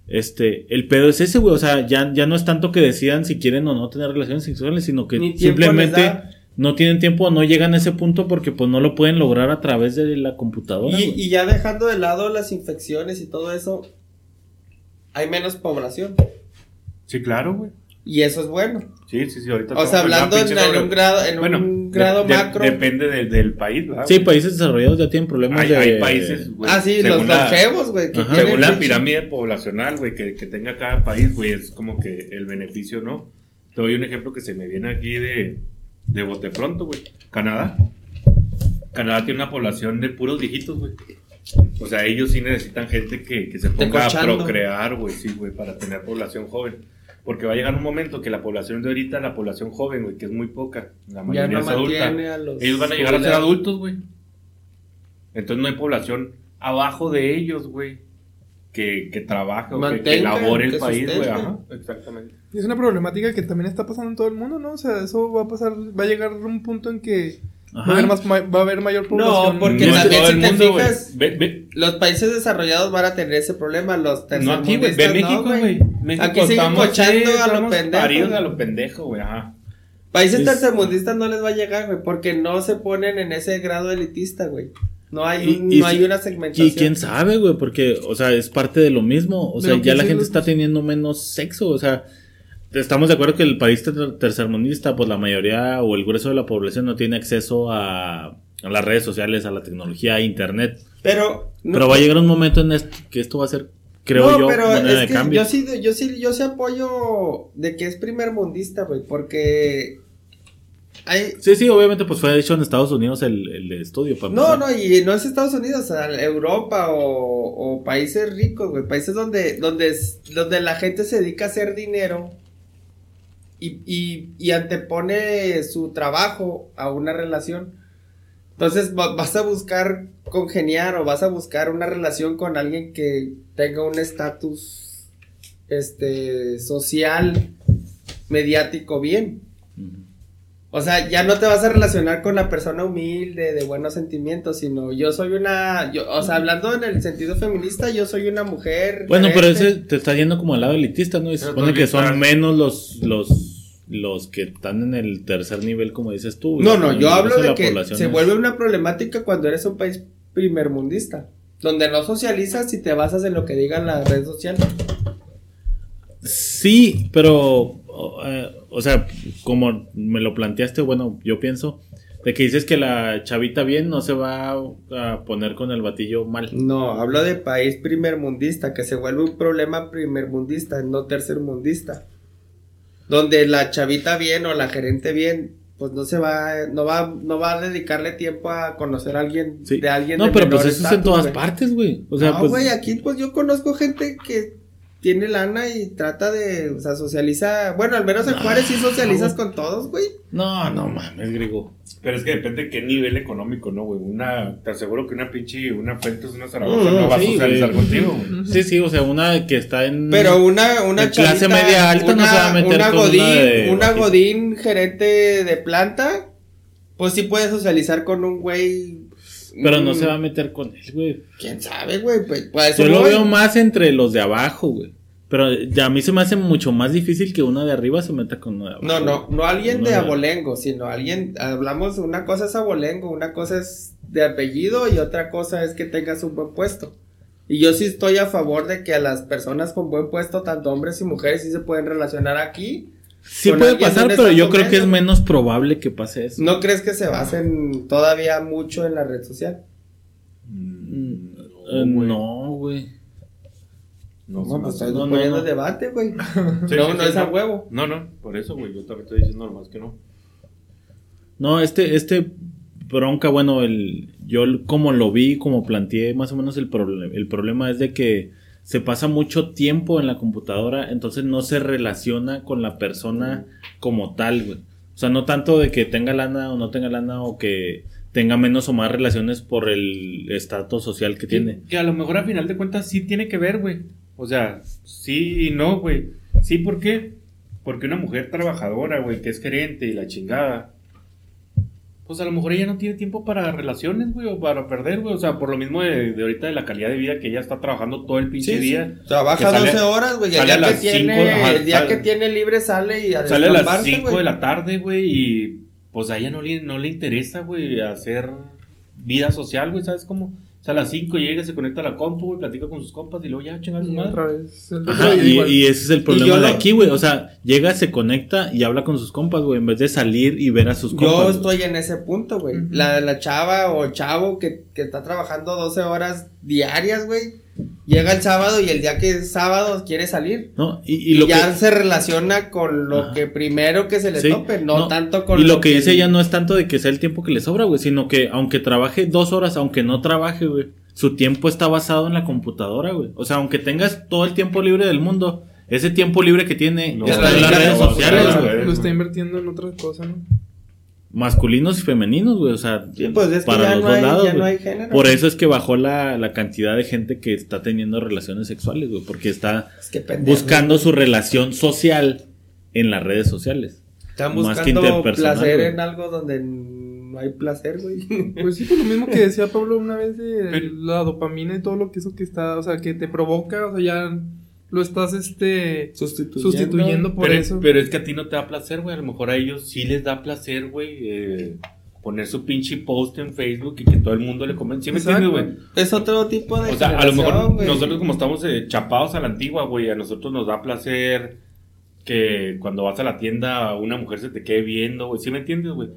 Este, el pedo es ese, güey. O sea, ya, ya no es tanto que decidan si quieren o no tener relaciones sexuales, sino que simplemente no tienen tiempo o no llegan a ese punto porque pues no lo pueden lograr a través de la computadora. Y, y ya dejando de lado las infecciones y todo eso, hay menos población. Sí, claro, güey. Y eso es bueno. Sí, sí, sí, ahorita. O sea, hablando en, sobre- un grado, en Bueno, un grado de- de- macro. depende de- del país, ¿verdad? Sí, países desarrollados ya tienen problemas Hay, de... hay países, güey. ah, sí, los longevos, güey. Según la pirámide poblacional, güey, que, que tenga cada país, güey, es como que el beneficio, ¿no? Te doy un ejemplo que se me viene aquí de, de bote pronto, güey. Canadá. Canadá tiene una población de puros viejitos, güey. O sea, ellos sí necesitan gente que, que se ponga a procrear, güey, sí, güey, para tener población joven. Porque va a llegar un momento que la población de ahorita, la población joven, güey, que es muy poca, la Ya mayoría no es adulta, mantiene a los. ellos van a llegar a ser adultos, güey. Entonces no hay población abajo de ellos, güey, que, que trabaje o que, que labore el que país, güey. Ajá, exactamente. Y es una problemática que también está pasando en todo el mundo, ¿no? O sea, eso va a pasar, va a llegar a un punto en que va a Ajá. haber, más, va a haber mayor población. porque no también si te mundo, fijas- Ve, ve- Los países desarrollados van a tener ese problema, los no aquí, güey. Ve tercermundistas México, no, güey. México Aquí siguen estamos, cochando sí, a lo pendejo. paridos a lo pendejo, güey. Ajá. Países Es- tercermundistas no les va a llegar, güey, porque no se ponen en ese grado elitista, güey. No hay, Y- un- y no si- hay una segmentación. Y quién sabe, güey, porque, o sea, es parte de lo mismo. O sea, ya ¿qué la gente los- está teniendo menos sexo. O sea, estamos de acuerdo que el país ter- tercermundista, pues la mayoría o el grueso de la población no tiene acceso a, a las redes sociales, a la tecnología, a internet. Pero, no- Pero va a llegar un momento en esto que esto va a ser, creo no, yo, pero moneda es de que cambio. Yo sí, yo sí, yo sí apoyo de que es primer mundista, güey, porque hay, Sí, sí, obviamente, pues fue hecho en Estados Unidos el, el estudio. Para No, no, y no es Estados Unidos, Europa o, o países ricos, güey, países donde, donde, donde la gente se dedica a hacer dinero y, antepone su trabajo a una relación. Entonces va- vas a buscar congeniar o vas a buscar una relación con alguien que tenga un estatus este social mediático bien. O sea, ya no te vas a relacionar con la persona humilde, de buenos sentimientos, sino yo soy una, yo, o sea, hablando en el sentido feminista, yo soy una mujer. Bueno, pero ese te está yendo como al lado elitista, ¿no? Y se Pero supone que son menos los, los, los que están en el tercer nivel, como dices tú. No, no, yo hablo de que se es- vuelve una problemática cuando eres un país primermundista, donde no socializas y te basas en lo que digan las redes sociales. Sí, pero, o, eh, o sea, como me lo planteaste, bueno, yo pienso, de que dices que la chavita bien no se va a poner con el batillo mal. No, hablo de país primermundista, que se vuelve un problema primermundista, no tercermundista. Donde la chavita bien o la gerente bien, pues no se va, no va, no va a dedicarle tiempo a conocer a alguien, Sí. de alguien No, de pero pues eso es en todas partes, güey. O sea, no, pues... aquí pues yo conozco gente que tiene lana y trata de, o sea, socializa, bueno, al menos en Juárez sí socializas con todos, güey. No, no mames, griego. Pero es que depende de qué nivel económico, ¿no, güey? Una, te aseguro que una pinche, una Fuentes, una Zaragoza Mm, no va a socializar güey. contigo, güey. Sí, sí, o sea, una que está en... Pero una, una En clase chavita, media alta no una, se va a meter una con una godín, de una godín gerente de planta, pues sí puede socializar con un güey. Pero no mm, se va a meter con él, güey. Quién sabe, güey, pues, pues, Yo lo voy. veo más entre los de abajo, güey. Pero ya a mí se me hace mucho más difícil que uno de arriba se meta con uno de abajo. No, no, no alguien de abolengo, sino alguien, hablamos, una cosa es abolengo, una cosa es de apellido y otra cosa es que tengas un buen puesto. Y yo sí estoy a favor de que a las personas con buen puesto, tanto hombres y mujeres, sí se pueden relacionar aquí. Sí puede pasar, pero yo creo que es menos probable que pase eso. ¿No crees que se basen todavía mucho en la red social? Mm, eh, no, güey. No, No, pues se estás no, poniendo no. debate, güey. Sí, no, sí, no sí, es a huevo. No, no, por eso, güey. Yo también estoy diciendo nomás que no. No, este, este bronca, bueno, el, yo como lo vi, como planteé más o menos el, problema el problema es de que se pasa mucho tiempo en la computadora, entonces no se relaciona con la persona como tal, güey. O sea, no tanto de que tenga lana o no tenga lana o que tenga menos o más relaciones por el estatus social que tiene. Que a lo mejor a final de cuentas sí tiene que ver, güey. O sea, sí y no, güey. Sí, ¿por qué? Porque una mujer trabajadora, güey, que es gerente y la chingada. Pues a lo mejor ella no tiene tiempo para relaciones, güey, o para perder, güey. O sea, por lo mismo de, de ahorita de la calidad de vida que ella está trabajando todo el pinche Sí, sí. día. Trabaja Que sale- 12 horas, güey. El día, que tiene, cinco, ajá, el día sale- que tiene libre sale y a Sale a las descamparse, 5 güey. de la tarde, güey, y pues a ella no le, no le interesa, güey, hacer vida social, güey, ¿sabes cómo? O sea, a las 5 llega, se conecta a la compu, güey, platica con sus compas y luego ya chinga su madre. otra vez. el Ajá, y, igual. y ese es el problema de lo- aquí, güey. O sea, llega, se conecta y habla con sus compas, güey, en vez de salir y ver a sus compas. Yo güey. estoy en ese punto, güey. Ujú. la, la chava o chavo que, que está trabajando 12 horas diarias, güey. Llega el sábado y el día que es sábado quiere salir. No, y, y Y, lo ya que. se relaciona con lo Ajá. que primero que se le Sí, tope, no, no, tanto con y lo que dice ella no es tanto de que sea el tiempo que le sobra, güey, sino que aunque trabaje dos horas, aunque no trabaje, güey, su tiempo está basado en la computadora, güey. O sea, aunque tengas todo el tiempo libre del mundo, ese tiempo libre que tiene No, está ya en las lo redes sociales, otra güey. cosa, Lo está invirtiendo en otras cosas, ¿no? Masculinos y femeninos, güey. O sea, Sí, pues es que para ya los no dos hay- lados, ya no hay género. Por eso es que bajó la, la cantidad de gente que está teniendo relaciones sexuales, güey. Porque está Es que pendejo. buscando su relación social en las redes sociales. Están más que buscando interpersonal, placer güey. en algo donde no hay placer, güey. Pues sí, pues lo mismo que decía Pablo una vez de Pero- la dopamina y todo lo que eso que está, o sea, que te provoca, o sea, ya lo estás este Sustituyendo. sustituyendo por pero, eso. pero es que a ti no te da placer, güey. A lo mejor a ellos sí les da placer, güey. eh, poner su pinche post en Facebook y que todo el mundo le comente. ¿Sí me entiendes, güey? Es otro tipo de O sea, a lo mejor nosotros como estamos eh, chapados a la antigua, güey, a nosotros nos da placer que cuando vas a la tienda una mujer se te quede viendo, güey. ¿Sí me entiendes, güey?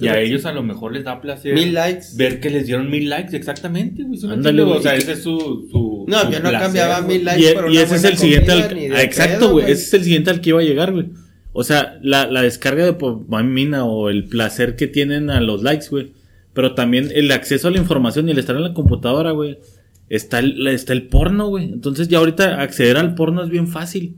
Y a ellos a lo mejor les da placer Mil likes. ver que les dieron mil likes, exactamente, güey. ¿Sí me Ándale, entiendes? O sea, ese es su... su No, su yo no placer, cambiaba güey. mil likes Y, por y una ese es el siguiente al, ah, exacto, pedo, güey. Ese es el siguiente al que iba a llegar, güey. O sea, la, la descarga de dopamina o el placer que tienen a los likes, güey. Pero también el acceso a la información y el estar en la computadora, güey. Está el, está el porno, güey. Entonces ya ahorita acceder al porno es bien fácil.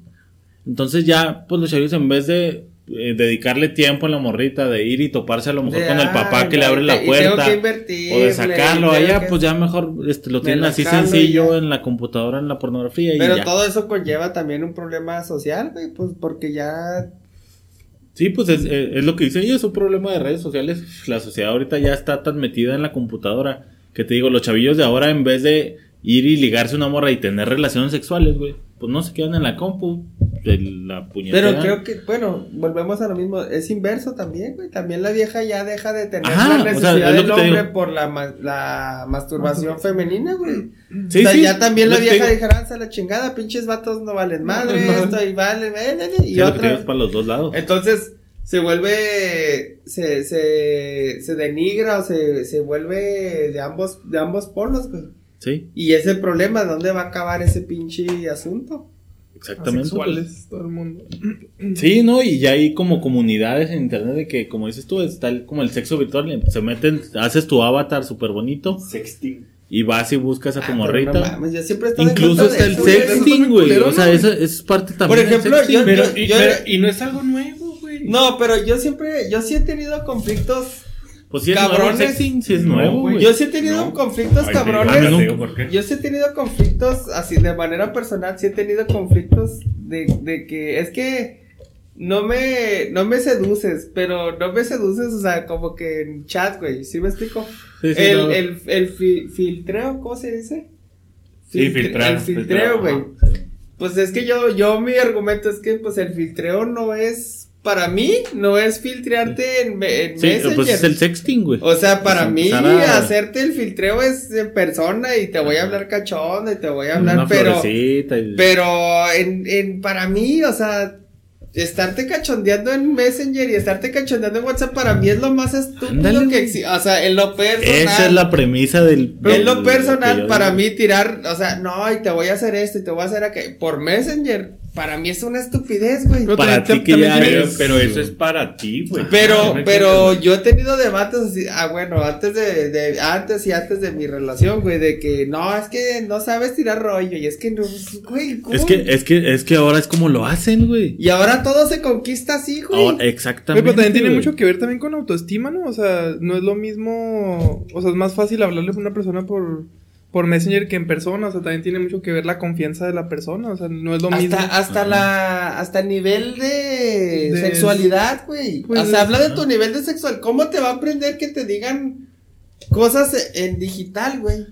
Entonces ya, pues los chavos en vez de eh, dedicarle tiempo a la morrita, de ir y toparse a lo mejor De, con el papá "Ay, que le abre la puerta. O de sacarlo allá, pues ya mejor este, lo tienen así sencillo en la computadora, en la pornografía y Pero ya. todo eso conlleva también un problema social, güey, pues porque ya Sí, pues es, es- es lo que dice ella, es un problema de redes sociales. La sociedad ahorita ya está tan metida en la computadora que te digo, los chavillos de ahora en vez de ir y ligarse una morra y tener relaciones sexuales, güey, pues no se quedan en la compu, de la puñetera. Pero creo que, bueno, volvemos a lo mismo. Es inverso también, güey. También la vieja ya deja de tener Ajá, la o sea, necesidad del hombre por la, ma- la masturbación femenina, güey. Sí, o sea, sí, ya también la vieja dijera, "Ah, la chingada, pinches vatos no valen madre, No. esto y vale, vale, Sí, y digo, otra. es para los dos lados. Entonces, se vuelve, se, se, se denigra o se, se vuelve de ambos, de ambos polos, güey. Sí, Y ese problema, ¿dónde va a acabar ese pinche asunto? Exactamente. pues. Asexuales, todo el mundo. Sí, ¿no? Y ya hay como comunidades en internet de que, como dices tú, está el- como el sexo virtual. Se meten, haces tu avatar súper bonito Sexting. y vas y buscas a tu Ah, pero morrita. no mames, yo siempre Incluso está el sexting, güey. O sea, eso es parte también. del ejemplo, sexting. yo- Pero, y, yo- pero- y no es algo nuevo, güey. No, pero yo siempre, yo sí he tenido conflictos. Pues sí es nuevo cabrones. sí es nuevo, güey. Yo sí he tenido No. conflictos Ay, cabrones. digo. Yo sí he tenido conflictos, así de manera personal, sí he tenido conflictos de, de que es que no me, no me seduces, pero no me seduces, o sea, como que en chat, güey, ¿sí me explico? Sí, sí, el, no. el, el fi- filtreo, ¿cómo se dice? Sí, Filtre- filtrar. El filtreo, güey. Pues es que yo, yo mi argumento es que pues el filtreo no es, para mí, no es filtrearte en, en Sí, Messenger. pues es el sexting, güey. O sea, para Pues mí a- hacerte el filtreo es en persona y te voy a hablar cachondo y te voy a hablar, Una pero y- pero en, en para mí, o sea, estarte cachondeando en Messenger y estarte cachondeando en WhatsApp para mí es lo más estúpido que existe, o sea, en lo personal. Esa es la premisa del. en del- lo que personal, para digo. mí tirar, o sea, no, y te voy a hacer esto y te voy a hacer aquello, por Messenger, para mí es una estupidez, güey. Pero Para ti que ya Pero, pero eso es para ti, güey. Pero, ¿Sí me pero yo he tenido debates así, ah, bueno, antes de, de, antes y antes de mi relación, güey, de que no, es que no sabes tirar rollo, y es que no, güey, ¿cómo? Es que, es que, es que ahora es como lo hacen, güey. Y ahora todo se conquista así, güey. Güey, exactamente. pero también tiene güey. mucho que ver también con autoestima, ¿no? O sea, no es lo mismo. O sea, es más fácil hablarle a una persona por, por Messenger que en persona. O sea, también tiene mucho que ver la confianza de la persona. O sea, no es lo mismo. hasta, hasta la, hasta el nivel de, De- sexualidad, güey. Pues, o sea, habla de tu nivel de sexual. ¿Cómo te va a aprender que te digan cosas en digital, güey?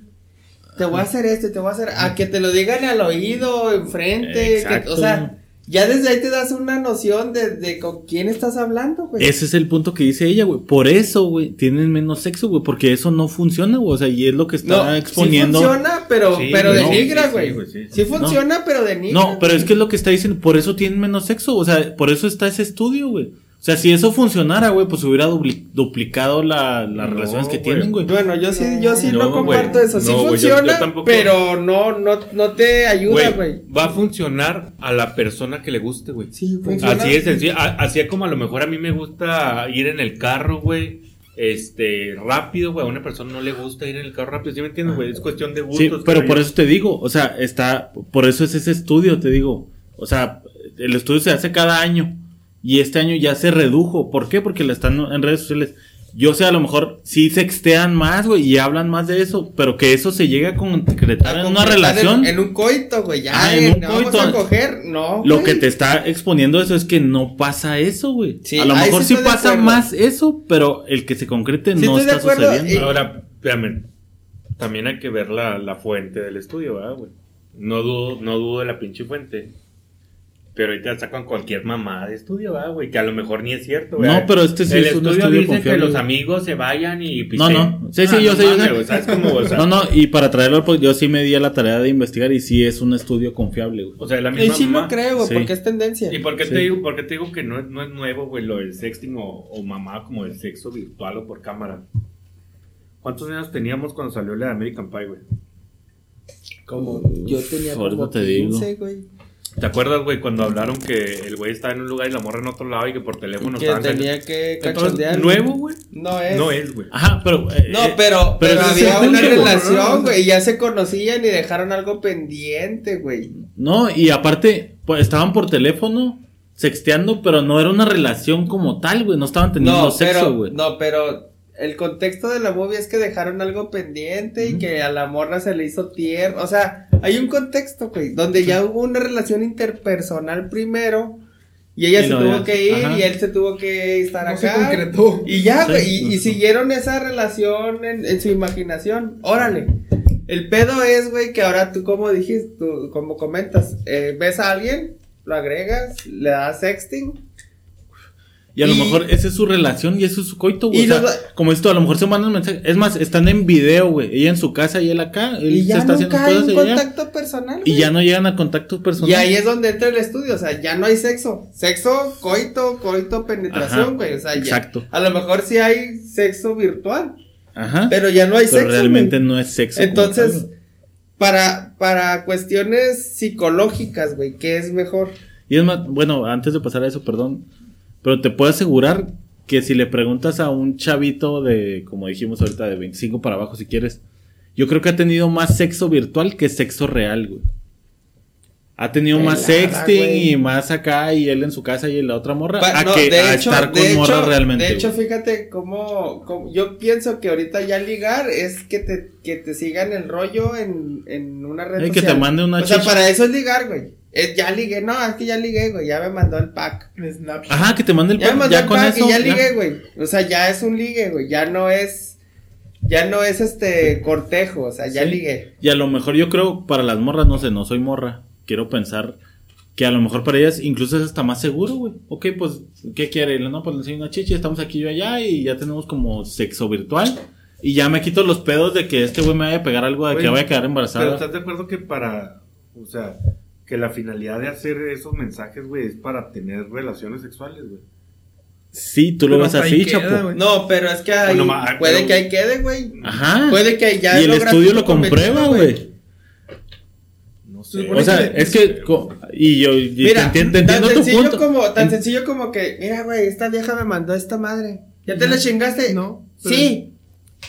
Te voy a hacer esto, te voy a hacer, a que te lo digan al oído, enfrente, que- o sea, Ya desde ahí te das una noción de, de con quién estás hablando, güey. Ese es el punto que dice ella, güey. Por eso, güey, tienen menos sexo, güey, porque eso no funciona, güey. O sea, y es lo que está exponiendo. Sí funciona, pero, Sí, pero güey, no, denigra, güey. sí, Sí, sí. funciona, pero denigra. No, pero es que es lo que está diciendo, por eso tienen menos sexo, o sea, por eso está ese estudio, güey. O sea, si eso funcionara, güey, pues hubiera dupli- duplicado la- las No, relaciones que tienen, güey. Bueno, yo sí, yo sí no, No, comparto eso. Sí No, güey, yo- funciona, yo pero no, no, no te ayuda, güey. va a funcionar a la persona que le guste, güey. Sí, funciona. Así es sencillo. Así es como a lo mejor a mí me gusta ir en el carro, güey. Este, rápido, güey. A una persona no le gusta ir en el carro rápido. ¿Sí me entiendes, güey? Es cuestión de gustos. Sí, pero por yo. eso te digo, o sea, está, por eso es ese estudio, te digo. O sea, el estudio se hace cada año y este año ya se redujo. ¿Por qué? Porque le están en redes sociales. Yo sé, a lo mejor sí sextean más, güey, y hablan más de eso, pero que eso se llega a concretar A en una relación. En, en un coito, güey. Ya, Ah, en eh, un vamos coito. a coger. No. Lo güey. que te está exponiendo eso es que no pasa eso, güey. Sí, a lo mejor sí pasa más eso, pero el que se concrete Sí no está sucediendo. y- Ahora, espérame. También hay que ver la, la fuente del estudio, ¿verdad, güey? No dudo, no dudo de la pinche fuente. Pero ahorita sacan cualquier mamada de estudio, ¿verdad, güey? Que a lo mejor ni es cierto, güey. No, pero este sí El es un estudio estudio dice confiable. que los amigos se vayan y No, piseen. no. Sí, sí, Ah, yo no sé, yo sé. güey, ¿sabes cómo, o sea, No, no, y para traerlo, pues yo sí me di a la tarea de investigar y sí es un estudio confiable, güey. O sea, la Y misma sí lo mamá. creo, güey, Sí. porque es tendencia. ¿Y por qué, Sí. te digo, por qué te digo que no es, no es nuevo, güey, lo del sexting o, o mamá como el sexo virtual o por cámara? ¿Cuántos años teníamos cuando salió la American Pie, güey? Como yo tenía como te digo. 15, güey. ¿Te acuerdas, güey, cuando hablaron que el güey estaba en un lugar y la morra en otro lado y que por teléfono Que estaban tenía que cachondear. ¿Nuevo, güey? No es. No es, güey. Ajá, pero. eh, No, eh, pero, pero había una relación, güey, y ya se conocían y dejaron algo pendiente, güey. No, y aparte, pues estaban por teléfono sexteando, pero no era una relación como tal, güey. No estaban teniendo No, sexo, güey. no, pero el contexto de la movie es que dejaron algo pendiente y que a la morra se le hizo tierno. O sea, hay un contexto, güey, donde ya hubo una relación interpersonal primero y ella Y se no, tuvo ya. que ir Ajá. y él se tuvo que estar No se acá. concretó. Y ya, Sí, güey, y, siguieron esa relación en, en su imaginación. Órale. El pedo es, güey, que ahora tú, como dijiste, tú, como comentas, eh, ves a alguien, lo agregas, le das sexting. Y a lo y- mejor esa es su relación y eso es su coito, güey. Y O sea, los- como esto, a lo mejor se mandan mensajes. Es más, están en video, güey. Ella en su casa y él acá. Él Y se ya está haciendo nunca hay cosas un y ella- contacto personal. Y ya no llegan a contactos Y personales. ahí es donde entra el estudio, o sea, ya no hay sexo. Sexo, coito, coito, penetración, Ajá, güey. O sea, ya. exacto. A lo mejor sí hay sexo virtual, Ajá. pero ya no hay Pero sexo. realmente güey. no es sexo. Entonces, para, para cuestiones psicológicas, güey, ¿qué es mejor? Y es más, bueno, antes de pasar a eso, perdón. Pero te puedo asegurar que si le preguntas a un chavito de, como dijimos ahorita, de 25 para abajo, si quieres, yo creo que ha tenido más sexo virtual que sexo real, güey. Ha tenido más sexting güey. y más acá y él en su casa y en la otra morra. Pa- a no, que de a hecho- estar con de morra hecho- realmente. De hecho, güey. fíjate cómo, cómo- yo pienso que ahorita ya ligar es que te, que te sigan el rollo en, en una red que social. te mande una O sea, para eso es ligar, güey. Es, ya ligué, no, es que ya ligué, güey, ya me mandó el pack. Snapchat. Ajá, que te mande el Ya me pack, mandó ya el con pack eso. y ya ya. ligué, güey. O sea, ya es un ligue, güey. Ya no es, ya no es este cortejo, o sea, ya Sí. ligué. Y a lo mejor yo creo para las morras, no sé, no soy morra. Quiero pensar que a lo mejor para ellas incluso es hasta más seguro, güey. Ok, pues, ¿qué quiere? No, pues le enseño una chichi, estamos aquí yo allá y ya tenemos como sexo virtual. Y ya me quito los pedos de que este güey me vaya a pegar algo, de que Güey, vaya a quedar Pero embarazada. ¿estás de acuerdo que para, o sea, que la finalidad de hacer esos mensajes, güey, es para tener relaciones sexuales, güey? Sí, tú lo Pero ahí así, chapo. güey. No, pero es que ahí, Bueno, ma- puede pero- que ahí quede, güey. Ajá. Puede que ya y el estudio lo comprueba, güey. No sé. O sea, que- es que. Y yo y Mira, te, enti- te entiendo tan tu sencillo punto. como, tan En- sencillo como que, mira, güey, esta vieja me mandó esta madre. ¿Ya te la chingaste? No. pero- Sí.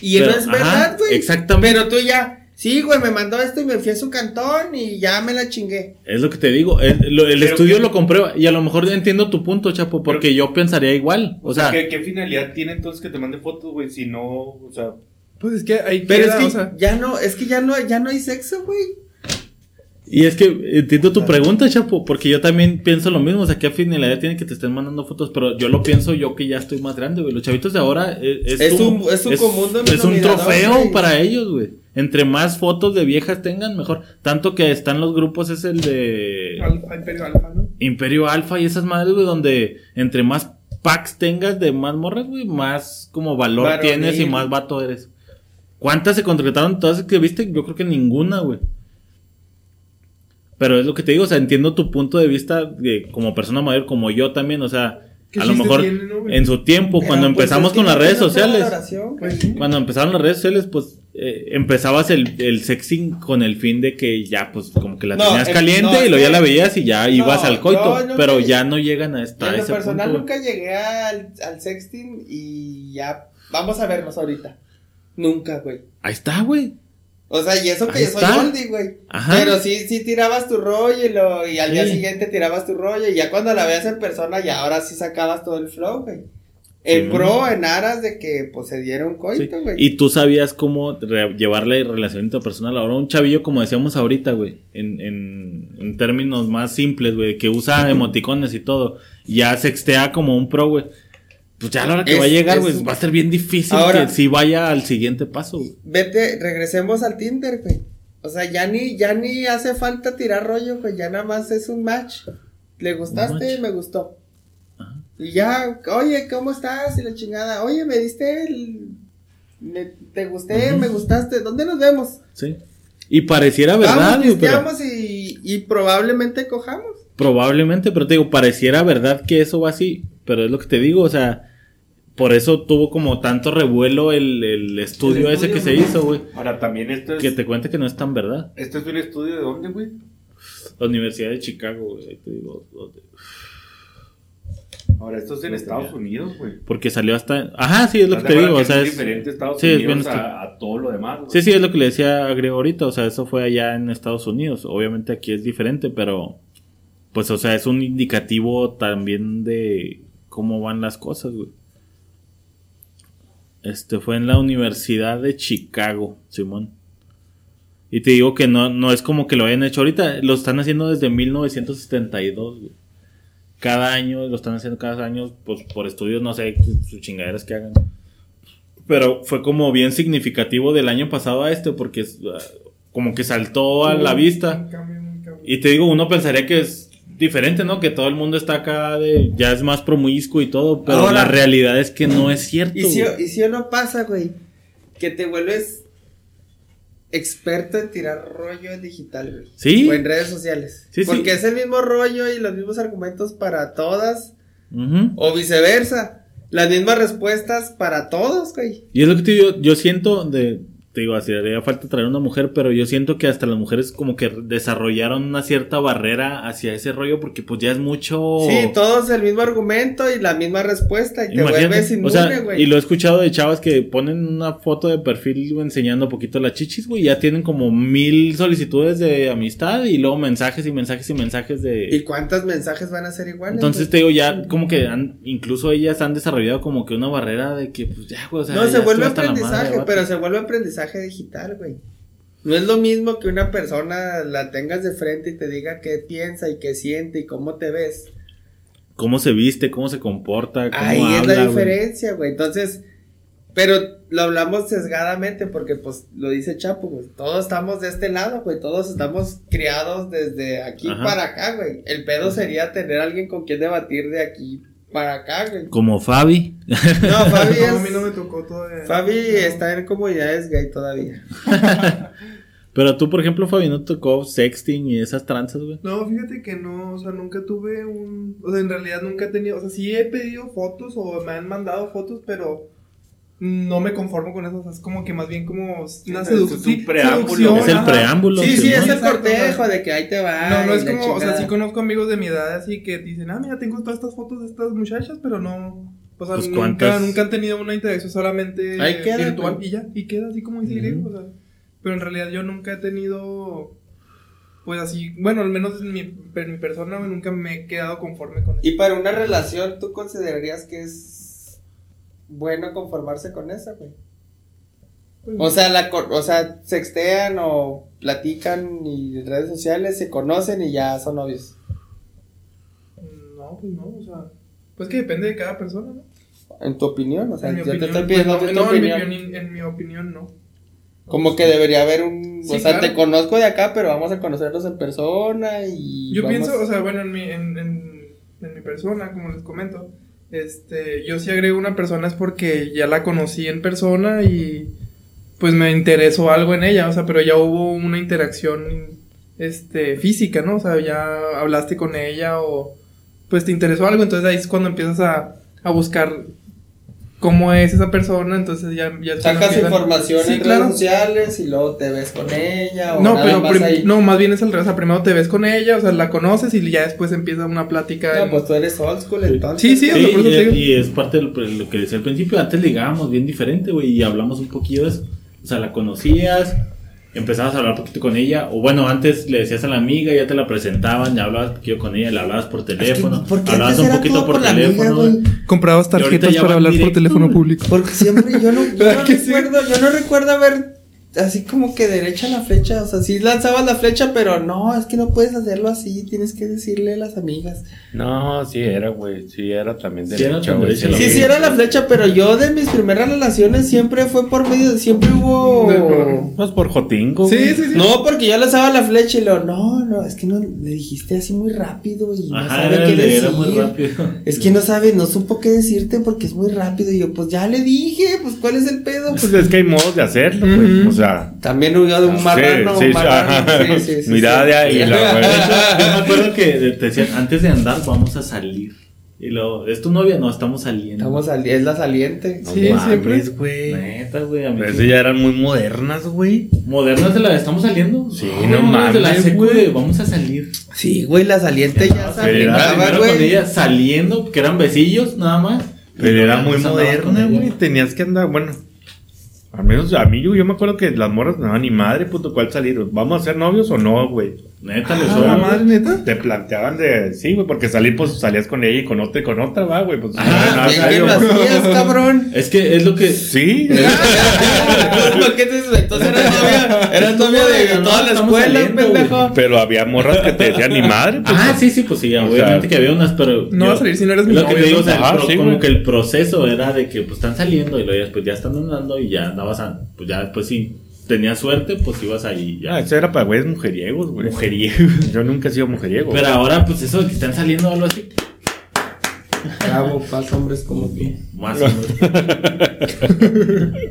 Y Pero, no es ajá, verdad, güey. exactamente. Pero tú ya, sí, güey, me mandó esto y me fui a su cantón y ya me la chingué. Es lo que te digo. El, lo- el Pero estudio que- lo comprueba. Y a lo mejor entiendo tu punto, chapo, porque yo pensaría igual. O sea, ¿Qué, qué finalidad tiene entonces que te mande fotos, güey? Si no, o sea, Pues es que ahí Pero queda, es que o sea, ya no, es que ya no, ya no hay sexo, güey. Y es que entiendo tu pregunta, Chapo, porque yo también pienso lo mismo. O sea, ¿qué finalidad tiene que te estén mandando fotos? Pero yo lo pienso yo que ya estoy más grande, güey. Los chavitos de ahora eh, es, Es un- es un común es un trofeo güey. para ellos, güey. Entre más fotos de viejas tengan, mejor. Tanto que están los grupos, es el de. Alfa, Imperio Alfa, ¿no? Imperio Alfa y esas madres, güey, donde entre más packs tengas de más morras, güey, más como valor tienes y más vato eres. ¿Cuántas se contrataron todas que viste? Yo creo que ninguna, güey. Pero es lo que te digo, o sea, entiendo tu punto de vista de, como persona mayor, como yo también, o sea, ¿Qué a lo mejor tiene, no, en su tiempo, Pero, cuando pues, empezamos con las redes sociales. Pues sí. cuando empezaron las redes sociales, pues eh, empezabas el, el sexting con el fin de que ya, pues como que la No, tenías em- caliente no, y luego ya la veías y ya ibas al coito, pero ya no llegan a, esta, en lo personal punto. nunca llegué al, al sexting y ya. Vamos a vernos ahorita. Nunca, güey. Ahí está, güey. O sea, y eso que Ahí yo soy oldie, güey. Ajá. Pero sí, sí tirabas tu rollo y, lo, y al día siguiente tirabas tu rollo. Y ya cuando la veas en persona, ya ahora sí sacabas todo el flow, güey. En Sí. pro, en aras de que pues se Sí. coito, güey. Y tú sabías cómo llevar la relación interpersonal. Ahora un chavillo, como decíamos ahorita, güey, en, en, en términos más simples, güey, que usa emoticones y todo, ya sextea como un pro, güey. Pues ya a la hora que Es- va a llegar, güey, va a ser bien difícil Ahora- que sí vaya al siguiente paso, güey. Vete, regresemos al Tinder, güey. O sea, ya ni, ya ni hace falta tirar rollo, güey. Ya nada más es un match. ¿Le gustaste? match. Me gustó. Y ya, oye, ¿cómo estás? Y la chingada. Oye, me diste el. me- te gusté, me gustaste. ¿Dónde nos vemos? Sí. Y pareciera verdad, Vamos, pero y, y probablemente cojamos. probablemente, pero te digo, pareciera verdad que eso va así, pero es lo que te digo, o sea, por eso tuvo como tanto revuelo el, el estudio El ese que se hizo, güey. Ahora, también esto es. Que te cuente que no es tan verdad. ¿Esto es un estudio de dónde, güey? La Universidad de Chicago, güey, ahí te digo. dónde. Ahora, esto es en Estados. Unidos, güey. Porque salió hasta. Ajá, sí, es lo que ¿Estás te digo. O sea, es es. diferente Estados sí, es Unidos bien a, a todo lo demás, güey. Sí, sí, es lo que le decía a ahorita. O sea, eso fue allá en Estados Unidos. Obviamente aquí es diferente, pero. Pues, o sea, es un indicativo también de cómo van las cosas, güey. Este fue en la Universidad de Chicago, Simón. Y te digo que no, no es como que lo hayan hecho ahorita, lo están haciendo desde 1972, güey. Cada año, lo están haciendo cada año, pues por estudios, no sé, sus chingaderas que hagan. Pero fue como bien significativo del año pasado a este, porque es, ah, como que saltó a la vista. Un cambio muy cabrón. Y te digo, uno pensaría que es diferente, ¿no? Que todo el mundo está acá de, ya es más promiscuo y todo, pero Ahora- la realidad es que no es cierto. Y si, güey. y si o no pasa, güey, que te vuelves experto en tirar rollo en digital, güey. Sí. O en redes sociales. Sí, sí. Porque es el mismo rollo y los mismos argumentos para todas. O viceversa. Las mismas respuestas para todos, güey. Y es lo que te yo siento de, te digo, así haría falta traer una mujer, pero yo siento que hasta las mujeres como que desarrollaron una cierta barrera hacia ese rollo porque pues ya es mucho... Sí, todos el mismo argumento y la misma respuesta. Y te vuelves o inmune, sea, güey. y lo he escuchado de chavas que ponen una foto de perfil güey, enseñando poquito las chichis, güey, ya tienen como mil solicitudes de amistad y luego mensajes y mensajes y mensajes de... ¿Y cuántos mensajes van a ser iguales? Entonces güey? te digo, ya como que han, incluso ellas han desarrollado como que una barrera de que pues ya, güey, o sea, no, se vuelve madre aprendizaje, pero se vuelve aprendizaje digital, güey. No es lo mismo que una persona la tengas de frente y te diga qué piensa y qué siente y cómo te ves. Cómo se viste, cómo se comporta, cómo Ahí es habla, la güey. diferencia, güey. Entonces, pero lo hablamos sesgadamente porque, pues, lo dice Chapo, güey. Todos estamos de este lado, güey. Todos estamos criados desde aquí Ajá. para acá, güey. El pedo sería tener a alguien con quien debatir de aquí para acá, güey. Como Fabi. No, Fabi No, a mí es... no me tocó todavía. Fabi No. está en comunidades gay todavía. Pero tú, por ejemplo, Fabi, ¿no te tocó sexting y esas tranzas, güey? No, fíjate que no, o sea, nunca tuve un, o sea, en realidad nunca he tenido, o sea, sí he pedido fotos o me han mandado fotos, pero no me conformo con eso, o sea, es como que más bien como una es un seducción. preámbulo. Es el preámbulo. Sí, sí, es el cortejo de que ahí te va. No, no es como, o sea, sí conozco amigos de mi edad así que dicen, ah, mira, tengo todas estas fotos de estas muchachas, pero no, o sea, Pues, nunca, ¿cuántas? nunca han tenido una interacción solamente Ahí queda, virtual y ya, y queda así como dice o sea, pero en realidad yo nunca he tenido, pues así, bueno, al menos en mi, en mi persona nunca me he quedado conforme con eso. Y para una relación, ¿tú considerarías que es bueno conformarse con esa, güey? O sea, la, o sea, sextean o platican y en redes sociales se conocen y ya son novios. No, pues no, o sea, pues que depende de cada persona, ¿no? En tu opinión, o sea, yo te estoy pidiendo pues, no, en mi en mi opinión no. Como que debería haber un... Sí, o sea, claro. te conozco de acá, pero vamos a conocernos en persona y... Yo vamos- pienso, o sea, bueno, en mi, en, en, en mi persona, como les comento, este, yo si agrego una persona es porque ya la conocí en persona y pues me interesó algo en ella, o sea, pero ya hubo una interacción, este, física, ¿no? O sea, ya hablaste con ella o pues te interesó algo, entonces ahí es cuando empiezas a, a buscar cómo es esa persona, entonces ya... ya Sacas información Sí, en claro. redes sociales y luego te ves con ella o No, pero ahí. no, más bien es al revés. O sea, primero te ves con ella, o sea, la conoces y ya después empieza una plática. No, en- pues tú eres old school entonces. Sí, sí, o sea, Sí, por eso y, y es parte de lo, lo que decía al principio. Antes ligábamos bien diferente, güey, y hablamos un poquillo de eso. O sea, la conocías, empezabas a hablar un poquito con ella. O bueno, antes le decías a la amiga, ya te la presentaban, ya hablabas un poquillo con ella, le hablabas por teléfono. ¿por qué hablabas un poquito por por teléfono. amiga? Comprabas tarjetas para hablar por directo, teléfono güey. público. Porque siempre yo no, yo ¿Verdad no que sí? recuerdo, yo no recuerdo haber así como que derecha la flecha, o sea, sí lanzabas la flecha, pero no, es que no puedes hacerlo así, tienes que decirle a las amigas. No, sí era, güey. Sí era también Sí era derecha, güey. Sí, Sí. sí era la flecha, pero yo de mis primeras relaciones siempre fue por medio, siempre hubo... Pues por Jotingo, Sí, güey. sí, sí. No, porque yo lanzaba la flecha y lo, no, no, es que no, le dijiste así muy rápido y no Ajá, sabe era, qué era decir. muy rápido. Es que no sabe, no supo qué decirte porque es muy rápido. Y yo, pues ya le dije, pues cuál es el pedo. Pues es que hay modos de hacerlo, güey. Ujú. O sea. También huyó de un marrano. sí, un sí, marrano. ajá. Sí, sí, sí, Mirada sí. de güey. De hecho, yo me acuerdo que te decían, antes de andar, vamos a salir. Y luego, ¿es tu novia? No, estamos saliendo. Estamos sali- es la saliente. No Sí, mames, siempre. güey. Neta, güey. a mí Pero sí. esas ya eran muy modernas, güey. Modernas de la estamos saliendo. Sí, no De la mames, secu güey. de vamos a salir. Sí, güey, la saliente ya con güey. ella saliendo, que eran besillos nada más. Pero era muy moderna, güey. Tenías que andar, bueno. Al menos a mí, yo, yo me acuerdo que las morras, no, ni madre, puto, ¿cuál salir? ¿Vamos a ser novios o no, güey? Neta, les Ah, la güey. madre, neta. Te planteaban de, sí, güey, porque salir, pues salías con ella y con otra y con otra, va, güey. Pues, Ah, no lo hacías, cabrón. Es que es lo que. Sí. ¿Por qué te Entonces eras novia, eras novia de No, toda la escuela, saliendo, pendejo. Pero había morras que te decían ni madre. Pues, Ah, sí, sí, pues sí, obviamente que había unas, pero. No yo- vas a salir si no eres mi Lo que novio, te digo, ¿no? o sea, sí, como que el proceso era de que pues están saliendo y luego ya después ya están andando y ya andabas a. Pues ya después sí tenías suerte, pues ibas ahí ya. Ah, eso era para güeyes mujeriegos, güey. Mujeriego. Yo nunca he sido mujeriego. Pero ahora, pues eso de que están saliendo o algo así. Bravo, paz, hombres como tú. que más menos.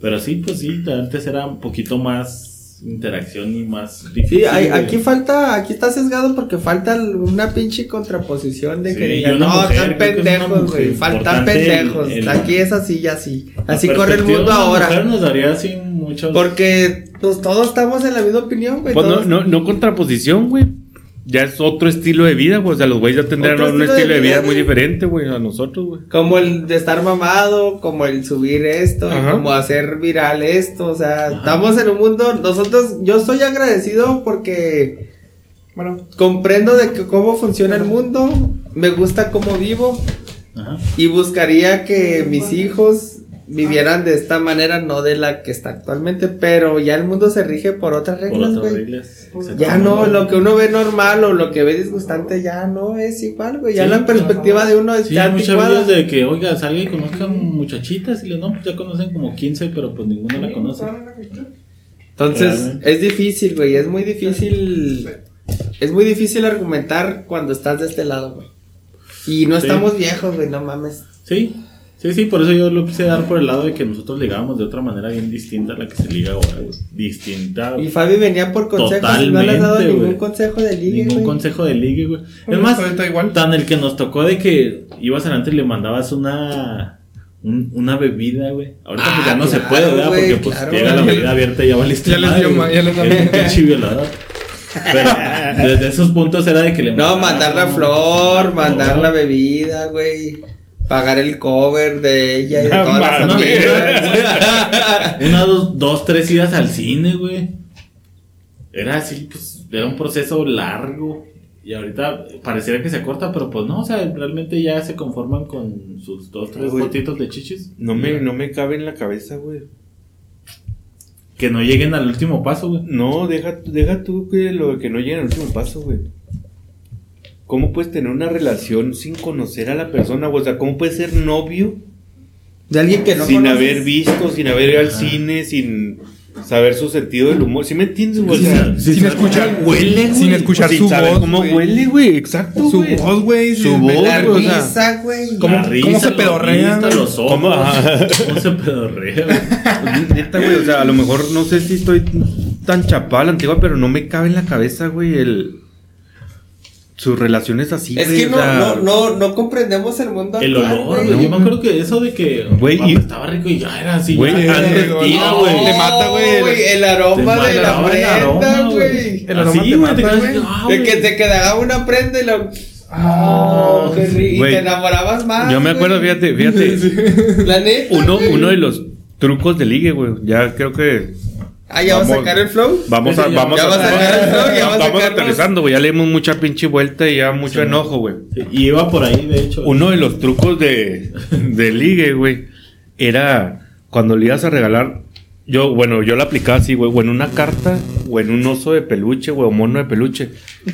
Pero sí, pues sí, antes era un poquito más interacción y más difícil. Sí, hay- aquí falta, aquí está sesgado porque falta una pinche contraposición de Sí, que digan, no, mujer, están es pendejos, güey, faltan pendejos. el- el- Aquí es así y así. Así corre el mundo mujer ahora. nos daría así mucho. Porque pues todos estamos en la misma opinión, güey. Pues no, no contraposición, güey. Ya es otro estilo de vida, güey. O sea, los güeyes ya tendrán un estilo de estilo de vida vida, muy diferente, güey, a nosotros, güey. Como el de estar mamado, como el subir esto, como hacer viral esto, o sea, estamos en un mundo, nosotros, yo estoy agradecido porque, bueno, comprendo de que cómo funciona el mundo, me gusta cómo vivo, Ajá. y buscaría que mis hijos vivieran de esta manera, no de la que está actualmente, pero ya el mundo se rige por otras Por reglas, otras güey. reglas. Ya no, lo que uno ve normal o lo que ve disgustante ya no es igual, güey. Ya Sí, la perspectiva de uno Sí, está hay muchas videos de que, oiga, salga y conozcan muchachitas. Y le no, pues ya conocen como 15, pero pues ninguno la conoce. Entonces, Realmente. es difícil, güey. Es muy difícil. Es muy difícil argumentar cuando estás de este lado, güey. Y no Sí. estamos viejos, güey, no mames. Sí, sí, sí, por eso yo lo quise dar por el lado de que nosotros ligábamos de otra manera bien distinta a la que se liga ahora, güey. Distinta. Y Fabi venía por consejos y no le has dado Totalmente, ningún güey. consejo de ligue, Ningún güey. consejo de ligue, güey. Es Pues, más, igual. tan el que nos tocó de que ibas adelante y le mandabas una un- una bebida, güey. Ahorita pues Ah, ya no se puede, ¿verdad? güey, Porque pues claro. llega la bebida abierta y ya valiste Ya les dio ya les violador. Pero desde esos puntos era de que le No, mandar la flor, mandar la bebida, güey. Pagar el cover de ella y de No todas las amigas. Una, dos, dos, tres idas al cine, güey. Era así, pues, era un proceso largo. Y ahorita pareciera que se corta, pero pues no, o sea, realmente ya se conforman con sus dos, tres Güey. gotitos de chichis. No me, no me cabe en la cabeza, güey. Que no lleguen al último paso, güey. No, deja, deja tú que lo que no llega al último paso, güey. ¿Cómo puedes tener una relación sin conocer a la persona? güey? O sea, ¿cómo puedes ser novio De alguien que no sin conoces. haber visto, sin haber ido al cine, sin saber su sentido del humor. ¿Sí me entiendes, güey? Sí, sin escuchar, huele, güey. sin escuchar Sin su saber voz, cómo güey. huele, güey. Exacto, Su güey. voz, güey. Su voz, La güey, o sea, risa, güey. ¿Cómo- La cómo risa, se pedorrea, los ojos. ¿Cómo? Ajá. ¿Cómo se pedorrea, güey? Neta, güey, o sea, a lo mejor no sé si estoy tan chapado a la antigua, pero no me cabe en la cabeza, güey, el... Sus relaciones así, Es que no, no, no, no comprendemos el mundo El actual, olor, güey. Yo me acuerdo que eso de que Güey, y- estaba rico y ya era así. Güey, ya, antes, no, güey. Te mata, güey. el aroma Te de la mata, el aroma, prenda, güey. El aroma Así, te güey, te mata, quedas güey. De güey. que te quedaba una prenda y lo. Ah, Oh, qué rico. Y Güey. te enamorabas más. Yo me acuerdo, güey. fíjate, fíjate, La neta. uno, uno de los trucos de ligue, güey, ya creo que Ah, ya vas a Vamos. sacar el flow. vamos a, vamos ya a, a sacar el flow, ya a vamos aterrizando, güey, ya le dimos mucha pinche vuelta y ya mucho Sí, enojo, güey. Y iba por ahí, de hecho. Uno de los trucos de, de ligue, güey, era cuando le ibas a regalar. Yo, bueno, yo la aplicaba así, güey, o en una carta, o en un oso de peluche, güey, o mono de peluche.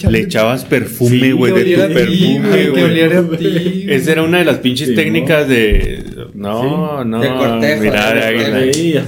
Le echabas perfume, güey, de tu a perfume, güey, a. Esa era una de las pinches Sí, técnicas de. No, no. De cortejo, mira, de ahí-.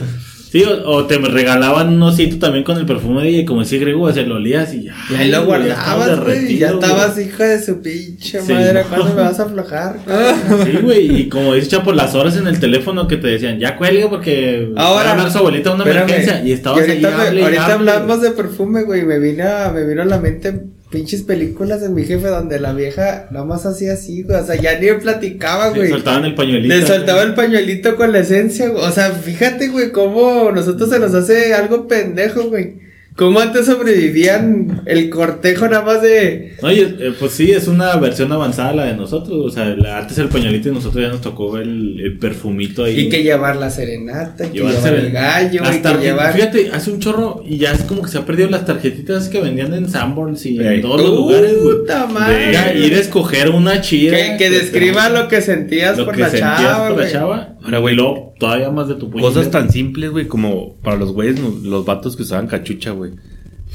Sí, o, o te regalaban un osito también con el perfume de ella y como decía Grego, se lo olías y ya. Y ahí lo guardabas, güey. derretido, Ya estabas hija de su pinche Sí, madre. no. ¿Cuándo me vas a aflojar? Sí, güey, y como dice por las horas en el teléfono que te decían, ya cuelgue porque va a hablar su abuelita una espérame. emergencia. Y estabas Y ahorita, ahí, me- hable y ahorita hable. hablamos de perfume, güey. Me vino, me vino a la mente pinches películas de mi jefe donde la vieja nada más hacía así, güey. O sea, ya ni platicaba, güey. soltaban el pañuelito. Le soltaba el pañuelito con la esencia, güey. O sea, fíjate, güey, cómo nosotros se nos hace algo pendejo, güey. Cómo antes sobrevivían el cortejo nada más de. No, y, eh, pues sí, es una versión avanzada la de nosotros. O sea, la- antes el pañuelito y nosotros ya nos tocó el, el perfumito ahí. Y que llevar la serenata, y que Llevar llevar el gallo, y que llevar. Fíjate, hace un chorro y ya es como que se ha perdido las tarjetitas que vendían en Sanborns y Ey. en todos los lugares. Puta madre. Ya, ir a escoger una chida. Que, que describa lo que sentías lo por que la sentías chava, por la chava. Ahora, güey, luego todavía más de tu puño. Cosas tan simples, güey, como para los güeyes, los vatos que usaban cachucha, güey.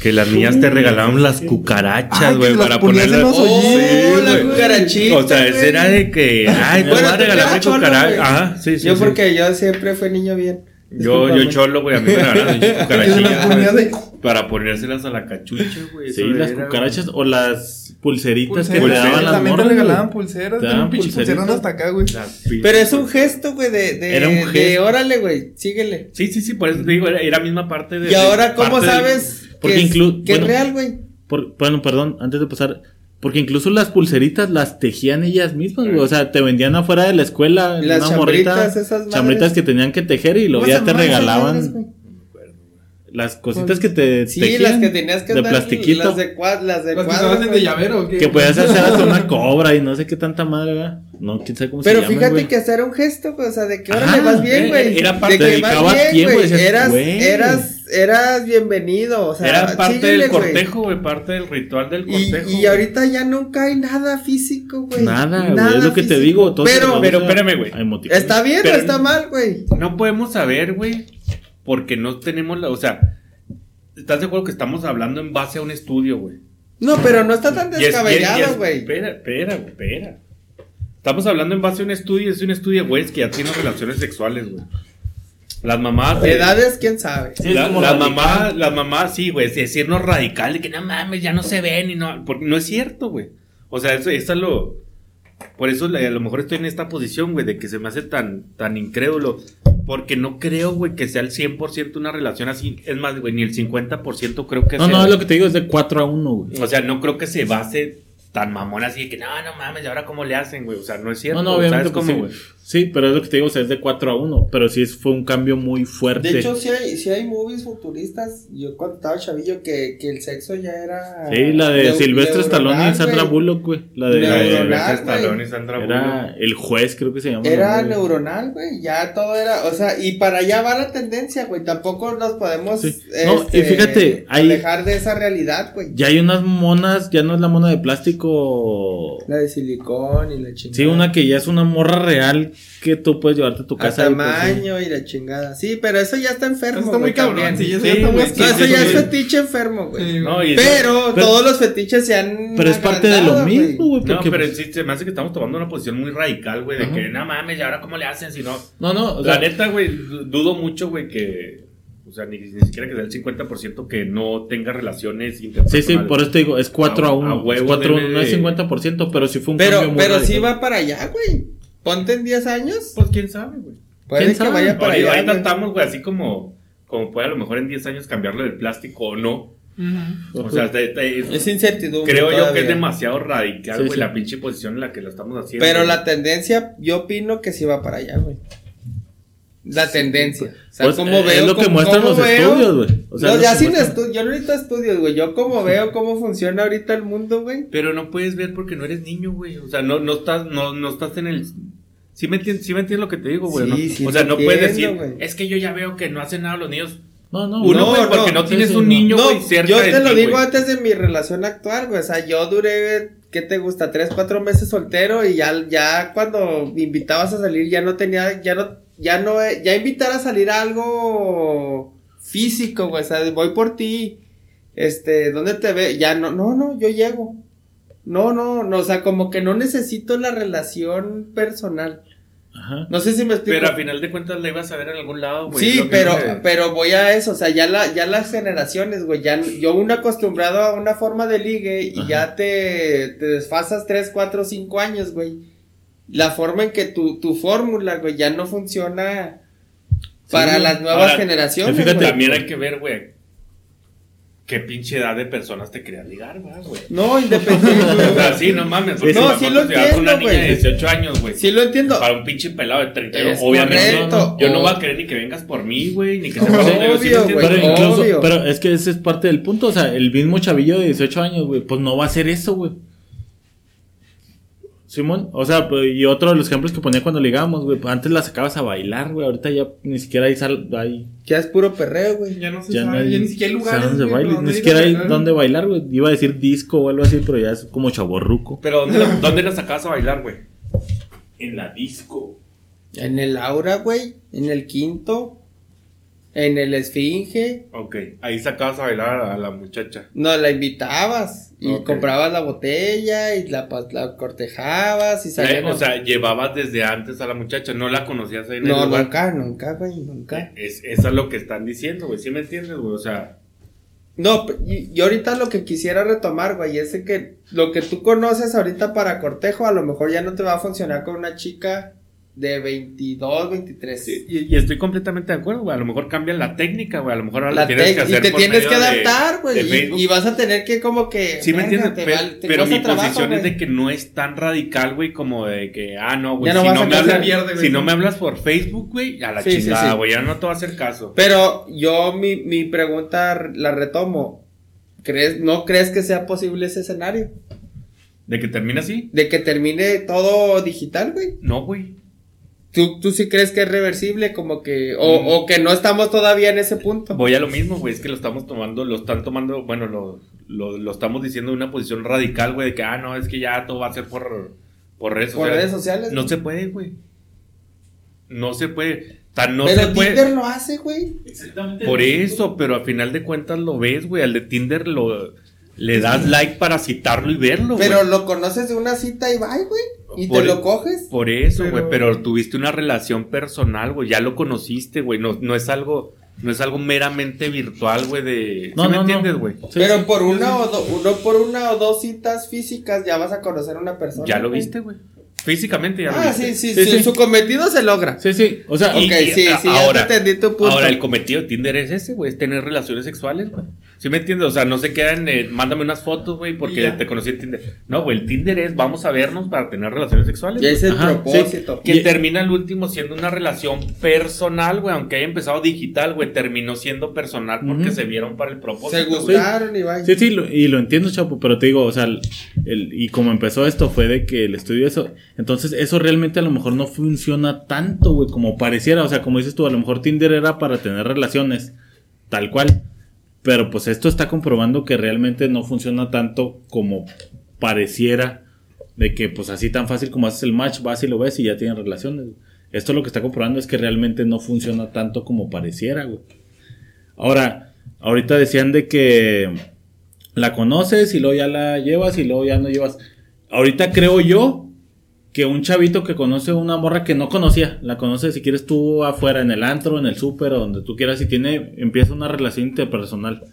Que las niñas te regalaban las cucarachas, Ay, güey, para ponerlas. Oh, hoyitos, la cucarachita. O sea, ese güey. era de que, ay, te Bueno, a tú regalar mi eras cholo, cucaracha. güey. Ajá, sí, sí. Yo sí. porque yo siempre fui niño bien. Yo, yo cholo, güey, a mí me regalaron cucarachillas. Para ponérselas a la cachucha, güey. Sí, las era, cucarachas o las pulseritas que te daban las también te morras. regalaban pulseras. Te daban pulseras hasta acá, güey. Pero es un gesto, güey, de, de, Era un de gesto. órale, güey, síguele. Sí, sí, sí, por eso te digo, era, era misma parte de. Y ahora, ¿cómo sabes porque que, es, inclu- que es bueno. real, güey? Por- bueno, perdón, antes de pasar. Porque incluso las pulseritas las tejían ellas mismas, güey. O sea, te vendían afuera de la escuela Las una morrita. chambritas, esas madres. chambritas que tenían que tejer y luego ¿Cómo ya te esas regalaban? Las cositas que te Sí, tejían las que tenías que de andar, plastiquito. Las de cuadro, las de Las que cuadro, de llavero, ¿o qué? Que podías hacer hasta una cobra y no sé qué tanta madre, ¿verdad? No, quién sabe cómo Pero se llama. fíjate güey. que hacer un gesto, güey, o sea, de que ahora le vas bien, eh, güey. era parte- de que vas bien, güey. Eras, eras, eras bienvenido, o sea, Era parte síguele, del cortejo, güey, parte del ritual del Y, cortejo. y güey. ahorita ya nunca hay nada físico, güey. Nada, güey, es lo que te físico. digo. todo Pero, pero espérame, güey. ¿está bien Pero- o está mal, güey? No podemos saber, güey, porque no tenemos la. O sea, ¿estás de acuerdo que estamos hablando en base a un estudio, güey? No, pero no está tan descabellado, es- güey. Espera, espera, güey, espera. Estamos hablando en base a un estudio, es un estudio, güey, que ya tienen relaciones sexuales, güey. Las mamás. De edades, quién sabe. Sí, La- las radical. mamás, las mamás, sí, güey, es decirnos radical de que no mames, ya no se ven y no, porque no es cierto, güey. O sea, eso, eso es lo, por eso a lo mejor estoy en esta posición, güey, de que se me hace tan, tan incrédulo, porque no creo, güey, que sea el 100% una relación así, es más, güey, ni el 50% creo que No, sea. no, es lo que te digo es de 4 a 1, güey. O sea, no creo que se base tan mamón así de que no, no mames, ¿y ahora cómo le hacen, güey? O sea, no es cierto. No, no, obviamente ¿sabes pues cómo, sí, güey? Sí, pero es lo que te digo, o sea, es de 4 a 1. Pero sí es- fue un cambio muy fuerte. De hecho, sí hay, sí hay movies futuristas. Yo cuando estaba chavillo que, que el sexo ya era. sí, la de Silvestre Stallone y Sandra. Bullock, güey. La de. Güey. Stallone y Sandra Era Bullock. el juez, creo que se llama. Era neuronal, güey. Ya todo era. O sea, y para allá va la tendencia, güey. Tampoco nos podemos. Sí. No, y fíjate, hay- alejar de esa realidad, güey. Ya hay unas monas, ya no es la mona de plástico. La de silicón y la chingada. Sí, una que ya es una morra real que tú puedes llevarte a tu A casa. y, pues, sí. tamaño y la chingada. Sí, pero eso ya está enfermo. Eso está muy cabrón. también. Sí, eso Sí, ya está muy No, eso ya es fetiche enfermo, güey. No, Pero, pero- todos los fetiches se han. Pero es parte de lo mismo, güey. No, pero pues, sí, se me hace que estamos tomando una posición muy radical, güey, de Ajá. que no mames, ¿y ahora cómo le hacen si no? no, no, o la sea, neta, güey, du- dudo mucho, güey, que. O sea, ni, ni siquiera que sea el 50% que no tenga relaciones Sí, interpersonales. sí, por eso te digo, es 4 a A- 1. a huevo es 4 a 1, debe no es de- 50%, pero sí fue un Pero, cambio muy pero sí va para allá, güey. Ponte en 10 años. Pues quién sabe, güey. Puede ¿Quién que sabe? vaya para Ahorita, allá. estamos, güey, así como, como puede a lo mejor en 10 años cambiarlo del plástico o no. Ujú. O sea, Es incertidumbre. creo yo que es demasiado radical, Sí, güey, sí. la pinche posición en la que lo estamos haciendo. Pero la tendencia, yo opino que sí va para allá, güey. La tendencia. O sea, Pues, eh, veo. es lo que cómo- muestran cómo los veo- estudios, güey. O sea, no, ya sin estudios. Yo no necesito estudios, güey. Yo como veo cómo funciona ahorita el mundo, güey. Pero no puedes ver porque no eres niño, güey. O sea, no, no estás, no, no estás en el. Sí me entiendes, sí me entiendes lo que te digo, güey. Sí, ¿no? sí o sea, no puedes entiendo, decir, güey. es que yo ya veo que no hacen nada los niños. No, no, Uno, No, güey, porque no, no, tienes sí, un niño, No, güey, cerca yo de te lo ti, digo antes de mi relación actual, güey. O sea, yo duré, ¿qué te gusta? Tres, cuatro meses soltero y ya, ya cuando me invitabas a salir ya no tenía, ya no, ya no, ya invitar a salir a algo físico, güey. O sea, voy por ti, este, ¿dónde te ve? Ya no, no, no, yo llego. No, no, no, o sea, como que no necesito la relación personal. Ajá. No sé si me explico. Pero a final de cuentas la ibas a ver en algún lado, güey. Sí, que pero, pero voy a eso, o sea, ya la, ya las generaciones, güey, ya, yo uno acostumbrado a una forma de ligue y Ajá. ya te, te desfasas 3, 4, 5 años, güey. La forma en que tu, tu fórmula, güey, ya no funciona para las nuevas Ahora, generaciones, fíjate, güey. También hay que ver, güey, qué pinche edad de personas te querías ligar, güey, güey. No, independiente, O sea, sí, no mames. No, sí lo das una entiendo, niña de güey. 18 años, güey. Sí lo entiendo. Para un pinche pelado de 32, Es obviamente. correcto. Yo no voy a querer ni que vengas por mí, güey, ni que dónde obvio, güey, Pero incluso, obvio. pero es que ese es parte del punto, o sea, el mismo chavillo de 18 años, güey, pues no va a hacer eso, güey. Simón, o sea, pues, y otro de los ejemplos que ponía cuando ligábamos, güey, antes la sacabas a bailar, güey, ahorita ya ni siquiera hay, sal, hay Ya es puro perreo, güey. Ya no se ya no sabe, hay ya ni siquiera hay lugares. de baile, ni siquiera hay dónde bailar, güey. Iba a decir disco o algo así, pero ya es como chaborruco. Pero ¿dónde, la- ¿dónde la sacabas a bailar, güey? En la disco. En el Aura, güey, en el Quinto, en el Esfinge. Ok, ahí sacabas a bailar a la muchacha. No, la invitabas y comprabas la botella y la, la cortejabas y Eh, salían. o sea, llevabas desde antes a la muchacha, no la conocías ahí en el no, lugar. nunca, nunca, güey, nunca. Es, eso es lo que están diciendo, güey. ¿Sí me entiendes, güey? O sea, No, y, y ahorita lo que quisiera retomar, güey, es que lo que tú conoces ahorita para cortejo a lo mejor ya no te va a funcionar con una chica de 22, 23. sí, y, y estoy completamente de acuerdo, güey. A lo mejor cambia la técnica, güey. A lo mejor ahora La tienes que hacer y te por tienes que adaptar, güey. Y, y vas a tener que como que... Sí, me entiendes, te pero, te mi trabajo, posición es de que no es tan radical, güey, como de que, ah, no, güey, no si, no me hablas, si no me hablas por Facebook, güey, a la Sí, chingada, sí. güey, ya no te va a hacer caso. Pero yo mi, mi pregunta la retomo. ¿Crees, ¿No crees que sea posible ese escenario? ¿De que termina así? De que termine todo digital, güey. No, güey. ¿Tú, ¿Tú sí crees que es reversible? Como que... O, Mm. o que no estamos todavía en ese punto. Voy a lo mismo, güey, es que lo estamos tomando, lo están tomando, bueno, lo, lo, lo estamos diciendo de una posición radical, güey, de que, ah, no, es que ya todo va a ser por, por redes Por sociales. redes sociales. No se puede, güey. No se puede. Tan no Pero se puede. Tinder lo hace, güey. Exactamente. Por eso, pero a final de cuentas lo ves, güey. Al de Tinder lo le das like para citarlo y verlo, güey. Pero lo conoces de una cita y bye, güey. Y Por- te lo coges. Por eso, güey, Pero- pero... tuviste una relación personal, güey, ya lo conociste, güey, no, no es algo, no es algo meramente virtual, güey, de... No, ¿Sí me no, entiendes, güey? Sí, Pero sí. por una o do- uno por una o dos citas físicas ya vas a conocer a una persona. Ya lo viste, güey. Físicamente ya lo Ah, viste. sí, sí, Sí, sí, sí. Su cometido se logra. Sí, sí. O sea, Ok, Y- sí, sí, ya te entendí tu punto. Ahora, el cometido de Tinder es ese, güey, es tener relaciones sexuales, güey. ¿Sí me entiendes? O sea, no se quedan, en mándame unas fotos, güey, porque te conocí en Tinder. No, güey, el Tinder es, vamos a vernos para tener relaciones sexuales. Es el Ajá, propósito. Que Y- termina el último siendo una relación personal, güey, aunque haya empezado digital, güey, terminó siendo personal porque se vieron para el propósito. Se gustaron y vaya. Sí, sí, lo- y lo entiendo, Chapo, pero te digo, o sea, el, el- y como empezó esto fue de que el estudio eso, entonces eso realmente a lo mejor no funciona tanto, güey, como pareciera, o sea, como dices tú, a lo mejor Tinder era para tener relaciones, tal cual, pero pues esto está comprobando que realmente no funciona tanto como pareciera, de que pues así tan fácil como haces el match, vas y lo ves y ya tienen relaciones. Esto lo que está comprobando es que realmente no funciona tanto como pareciera, güey. Ahora, ahorita decían de que la conoces y luego ya la llevas y luego ya no llevas. Ahorita creo yo que un chavito que conoce una morra que no conocía, la conoce si quieres tú afuera en el antro, en el súper o donde tú quieras y tiene empieza una relación interpersonal.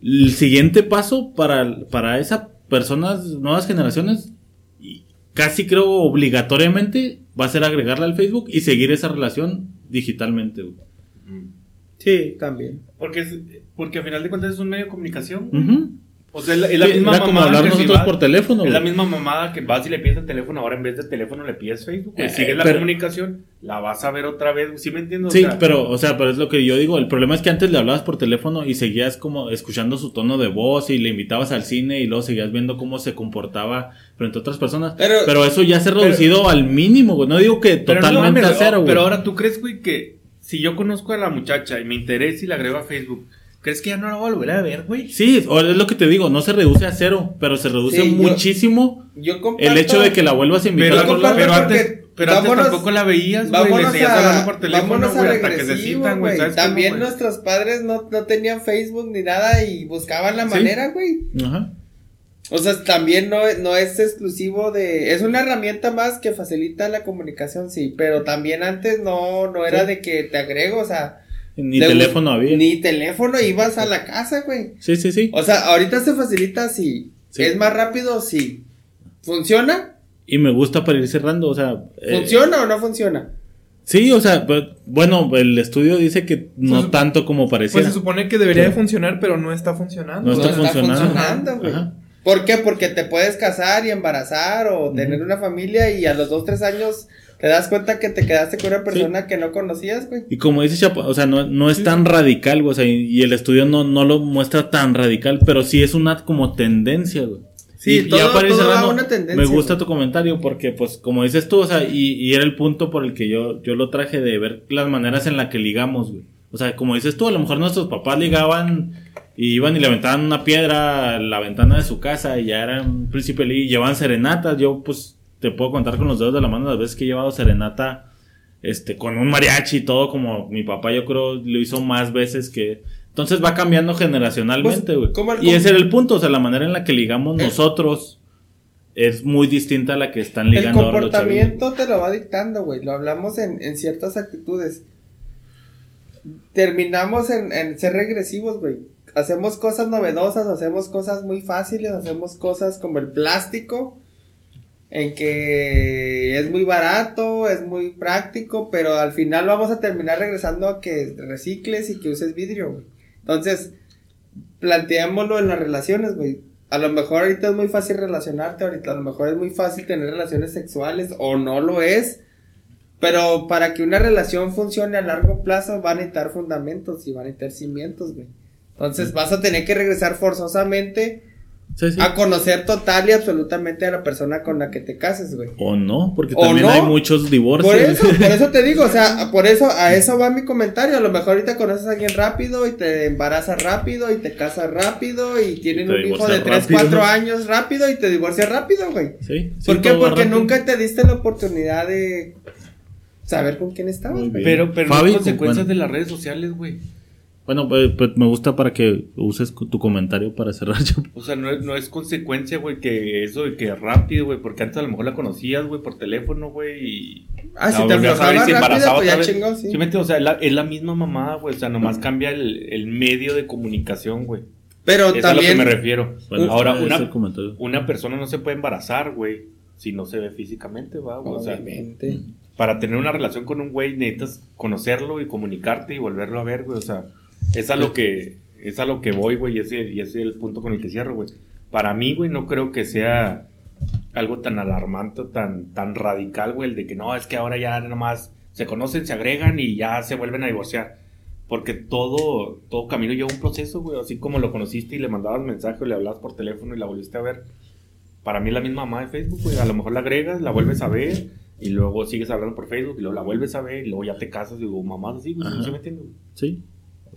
El siguiente paso para para esas personas nuevas generaciones y casi creo obligatoriamente va a ser agregarla al Facebook y seguir esa relación digitalmente. Sí, también. Porque, porque al final de cuentas es un medio de comunicación. Ujú. O sea, es la, es la Sí, misma era como mamada hablar que si nosotros vas- por teléfono, Es la misma mamada que vas y le pides el teléfono, ahora en vez de teléfono le pides Facebook. Eh, Sigues la pero- comunicación, la vas a ver otra vez. ¿Sí me entiendes? O Sí, sea, pero, o sea, pero es lo que yo digo. El problema es que antes le hablabas por teléfono y seguías como escuchando su tono de voz y le invitabas al cine y luego seguías viendo cómo se comportaba frente a otras personas. Pero, Pero- eso ya se ha reducido al mínimo, güey. No digo que pero no totalmente mames, a cero, güey. Pero ahora tú crees, güey, que si yo conozco a la muchacha y me interesa y la agrego a Facebook, ¿crees que ya no la voy a volver a ver, güey? Sí, o es lo que te digo. No se reduce a cero, pero se reduce Sí, yo- muchísimo Yo comparto- el hecho de que la vuelvas a invitar Pero, a pero antes, pero antes vámonos- tampoco la veías, güey. Le Vámonos seguías a, hablando por teléfono, güey, hasta que se citan, güey. güey. ¿sabes cómo, También nuestros padres no, no tenían Facebook ni nada y buscaban la Sí. manera, güey. Ajá. O sea, también no, no es exclusivo de... Es una herramienta más que facilita la comunicación, sí. Pero también antes no, no era Sí. de que te agrego, o sea... Ni de- teléfono había. Ni teléfono, ibas a la casa, güey. Sí, sí, sí. O sea, ahorita se facilita. Sí. Es más rápido, sí. ¿Funciona? Y me gusta para ir cerrando, o sea. eh, ¿Funciona o no funciona? Sí, o sea, pues, bueno, el estudio dice que no Se tanto como Pues pareciera. se supone que debería Sí. de funcionar, pero no está funcionando. No No está está funcionando. funcionando, güey. Ajá. ¿Por qué? Porque te puedes casar y embarazar o tener una familia y a los dos, tres años te das cuenta que te quedaste con una persona que no conocías, güey. Y como dice Chapo, o sea, no, no es tan radical, güey, o sea, y, y el estudio no, no lo muestra tan radical, pero sí es una como tendencia, güey. Sí, Y- y todo- cerrando, una tendencia, Me gusta güey. tu comentario porque, pues, como dices tú, o sea, y, y era el punto por el que yo, yo lo traje de ver las maneras en las que ligamos, güey. O sea, como dices tú, a lo mejor nuestros papás ligaban y iban y le aventaban una piedra a la ventana de su casa y ya eran un príncipe y llevaban serenatas. Yo, pues, te puedo contar con los dedos de la mano las veces que he llevado serenata este, con un mariachi y todo, como mi papá yo creo lo hizo más veces que... Entonces va cambiando generacionalmente, Pues, güey. el- y ese era el punto, o sea, la manera en la que ligamos El- nosotros es muy distinta a la que están El ligando ahora los chavillos. comportamiento te lo va dictando, güey. Lo hablamos en, en ciertas actitudes. Terminamos en, en ser regresivos, güey. Hacemos cosas novedosas, hacemos cosas muy fáciles, hacemos cosas como el plástico, en que es muy barato, es muy práctico, pero al final vamos a terminar regresando a que recicles y que uses vidrio, güey. Entonces, planteémoslo en las relaciones, güey. A lo mejor ahorita es muy fácil relacionarte, ahorita a lo mejor es muy fácil tener relaciones sexuales o no lo es. Pero para que una relación funcione a largo plazo van a necesitar fundamentos y van a necesitar cimientos, güey. Entonces vas a tener que regresar forzosamente Sí, sí. a conocer total y absolutamente a la persona con la que te cases, güey. O no, porque también no. hay muchos divorcios. Por eso, por eso te digo, o sea, por eso, a eso va mi comentario. A lo mejor ahorita conoces a alguien rápido y te embarazas rápido y te casas rápido y tienen un hijo de 3, rápido. 4 años rápido y te divorcias rápido, güey. Sí, sí, ¿Por qué? Porque rápido. nunca te diste la oportunidad de saber con quién estabas. Pero, pero Fabi, no consecuencias bueno. de las redes sociales, güey. Bueno, pues, pues, me gusta para que uses tu comentario para cerrar yo. O sea, no es, no es consecuencia, güey, que eso de que rápido, güey, porque antes a lo mejor la conocías, güey, por teléfono, güey, y... Ah, la si te rápido, embarazaba pues ya otra vez. chingó, sí. ¿Sí me entiendes? O sea, es la, es la misma mamada, güey, o sea, nomás cambia el, el medio de comunicación, güey. Pero Es a lo que también, me refiero. Bueno, Ahora, una, una persona no se puede embarazar, güey, si no se ve físicamente, va, güey. O sea, para tener una relación con un güey necesitas conocerlo y comunicarte y volverlo a ver, güey. O sea, es a lo que, es a lo que voy, güey, y ese, y ese es el punto con el que cierro, güey. Para mí, güey, no creo que sea algo tan alarmante, tan, tan radical, güey, el de que no, es que ahora ya nomás se conocen, se agregan y ya se vuelven a divorciar. Porque todo, todo camino lleva un proceso, güey. Así como lo conociste y le mandabas mensaje o le hablabas por teléfono y la volviste a ver. Para mí es la misma mamá de Facebook, güey. A lo mejor la agregas, la vuelves a ver y luego sigues hablando por Facebook y luego la vuelves a ver y luego ya te casas y digo, mamás así, güey. Ajá. ¿No se me entiende, güey? Sí.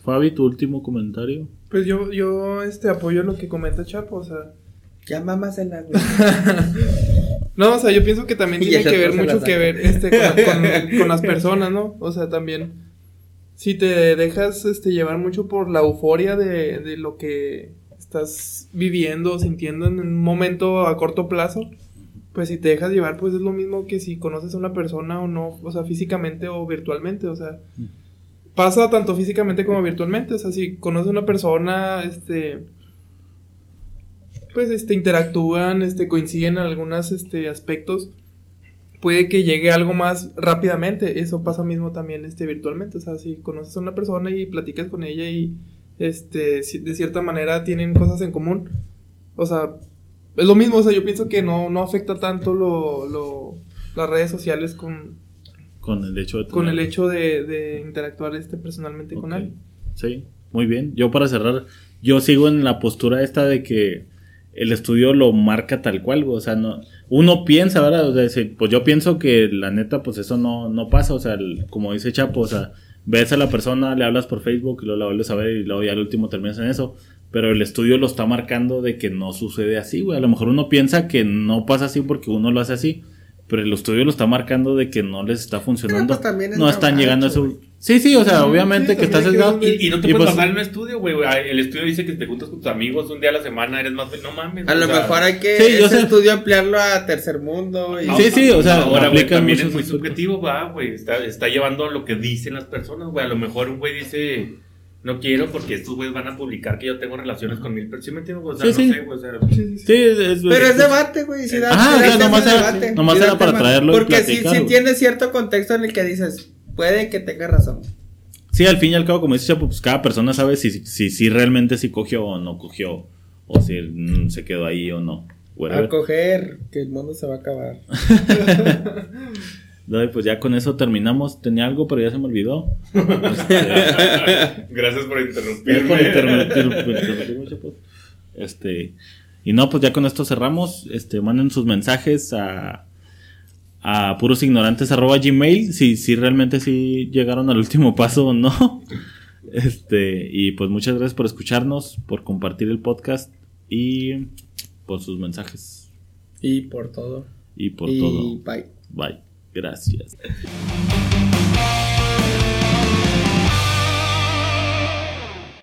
Fabi, tu último comentario. Pues yo, yo este, apoyo lo que comenta Chapo, o sea. Ya mamasela, güey. No, o sea, yo pienso que también tiene que ver la mucho que ver este, con, con- con las personas, ¿no? O sea, también, si te dejas este, llevar mucho por la euforia de, de lo que estás viviendo o sintiendo en un momento a corto plazo, pues si te dejas llevar, pues es lo mismo que si conoces a una persona o no, o sea, físicamente o virtualmente, o sea, pasa tanto físicamente como virtualmente, o sea, si conoces a una persona, este, pues, este, interactúan, este, coinciden en algunos, este, aspectos, puede que llegue algo más rápidamente, eso pasa mismo también, este, virtualmente, o sea, si conoces a una persona y platicas con ella y, este, de cierta manera tienen cosas en común, o sea, es lo mismo, o sea, yo pienso que no, no afecta tanto lo, lo, las redes sociales con, Con el hecho de con tener- el hecho de, de interactuar este personalmente con alguien. Sí, muy bien. Yo para cerrar, yo sigo en la postura esta de que el estudio lo marca tal cual, o sea, no, uno piensa, ¿verdad? O sea, pues yo pienso que la neta, pues eso no, no pasa, o sea, el- como dice Chapo, o sea, ves a la persona, le hablas por Facebook y luego la vuelves a ver y luego ya al último terminas en eso, pero el estudio lo está marcando de que no sucede así, güey, a lo mejor uno piensa que no pasa así porque uno lo hace así, pero el estudio lo está marcando de que no les está funcionando, pues, también es no están llegando a su... Sí, sí, o sea, obviamente sí, que estás sesgado. que Y, y no te Y puedes pues- en un estudio, güey. El estudio dice que te juntas con tus amigos un día a la semana, eres más... No mames. A lo sea, mejor hay que Sí, yo ese sé. estudio ampliarlo a tercer mundo. Y... Sí, sí, o sea, ahora, güey, también es muy subjetivo, va, güey. Está, está llevando a lo que dicen las personas, güey. A lo mejor un güey dice, no quiero porque estos güeyes van a publicar que yo tengo relaciones con mil personas. ¿Sí me entiendes? güey? O sea, Sí, no sí. sé, güey. O sea, Sí, sí, sí. Sí, es, es- Pero es debate, güey. Si da, Ah, si da o sea, tema nomás era- debate, nomás si era para tema. traerlo Porque si, platicar, si tiene cierto contexto en el que dices, puede que tenga razón. Sí, al fin y al cabo, como dice Chapo, pues cada persona sabe si, si, si realmente sí cogió o no cogió. O si mm, se quedó ahí o no. whatever. A coger, que el mundo se va a acabar. No, y pues ya con eso terminamos. Tenía algo, pero ya se me olvidó. gracias por interrumpirme. interrumpir- por interrumpirme, Chapo. Este, y no, pues ya con esto cerramos. Este, manden sus mensajes a, a purosignorantes.gmail si, si realmente sí llegaron al último paso o no. Este, y pues muchas gracias por escucharnos, por compartir el podcast y por sus mensajes. Y por todo. Y por y todo. bye. Bye. Gracias.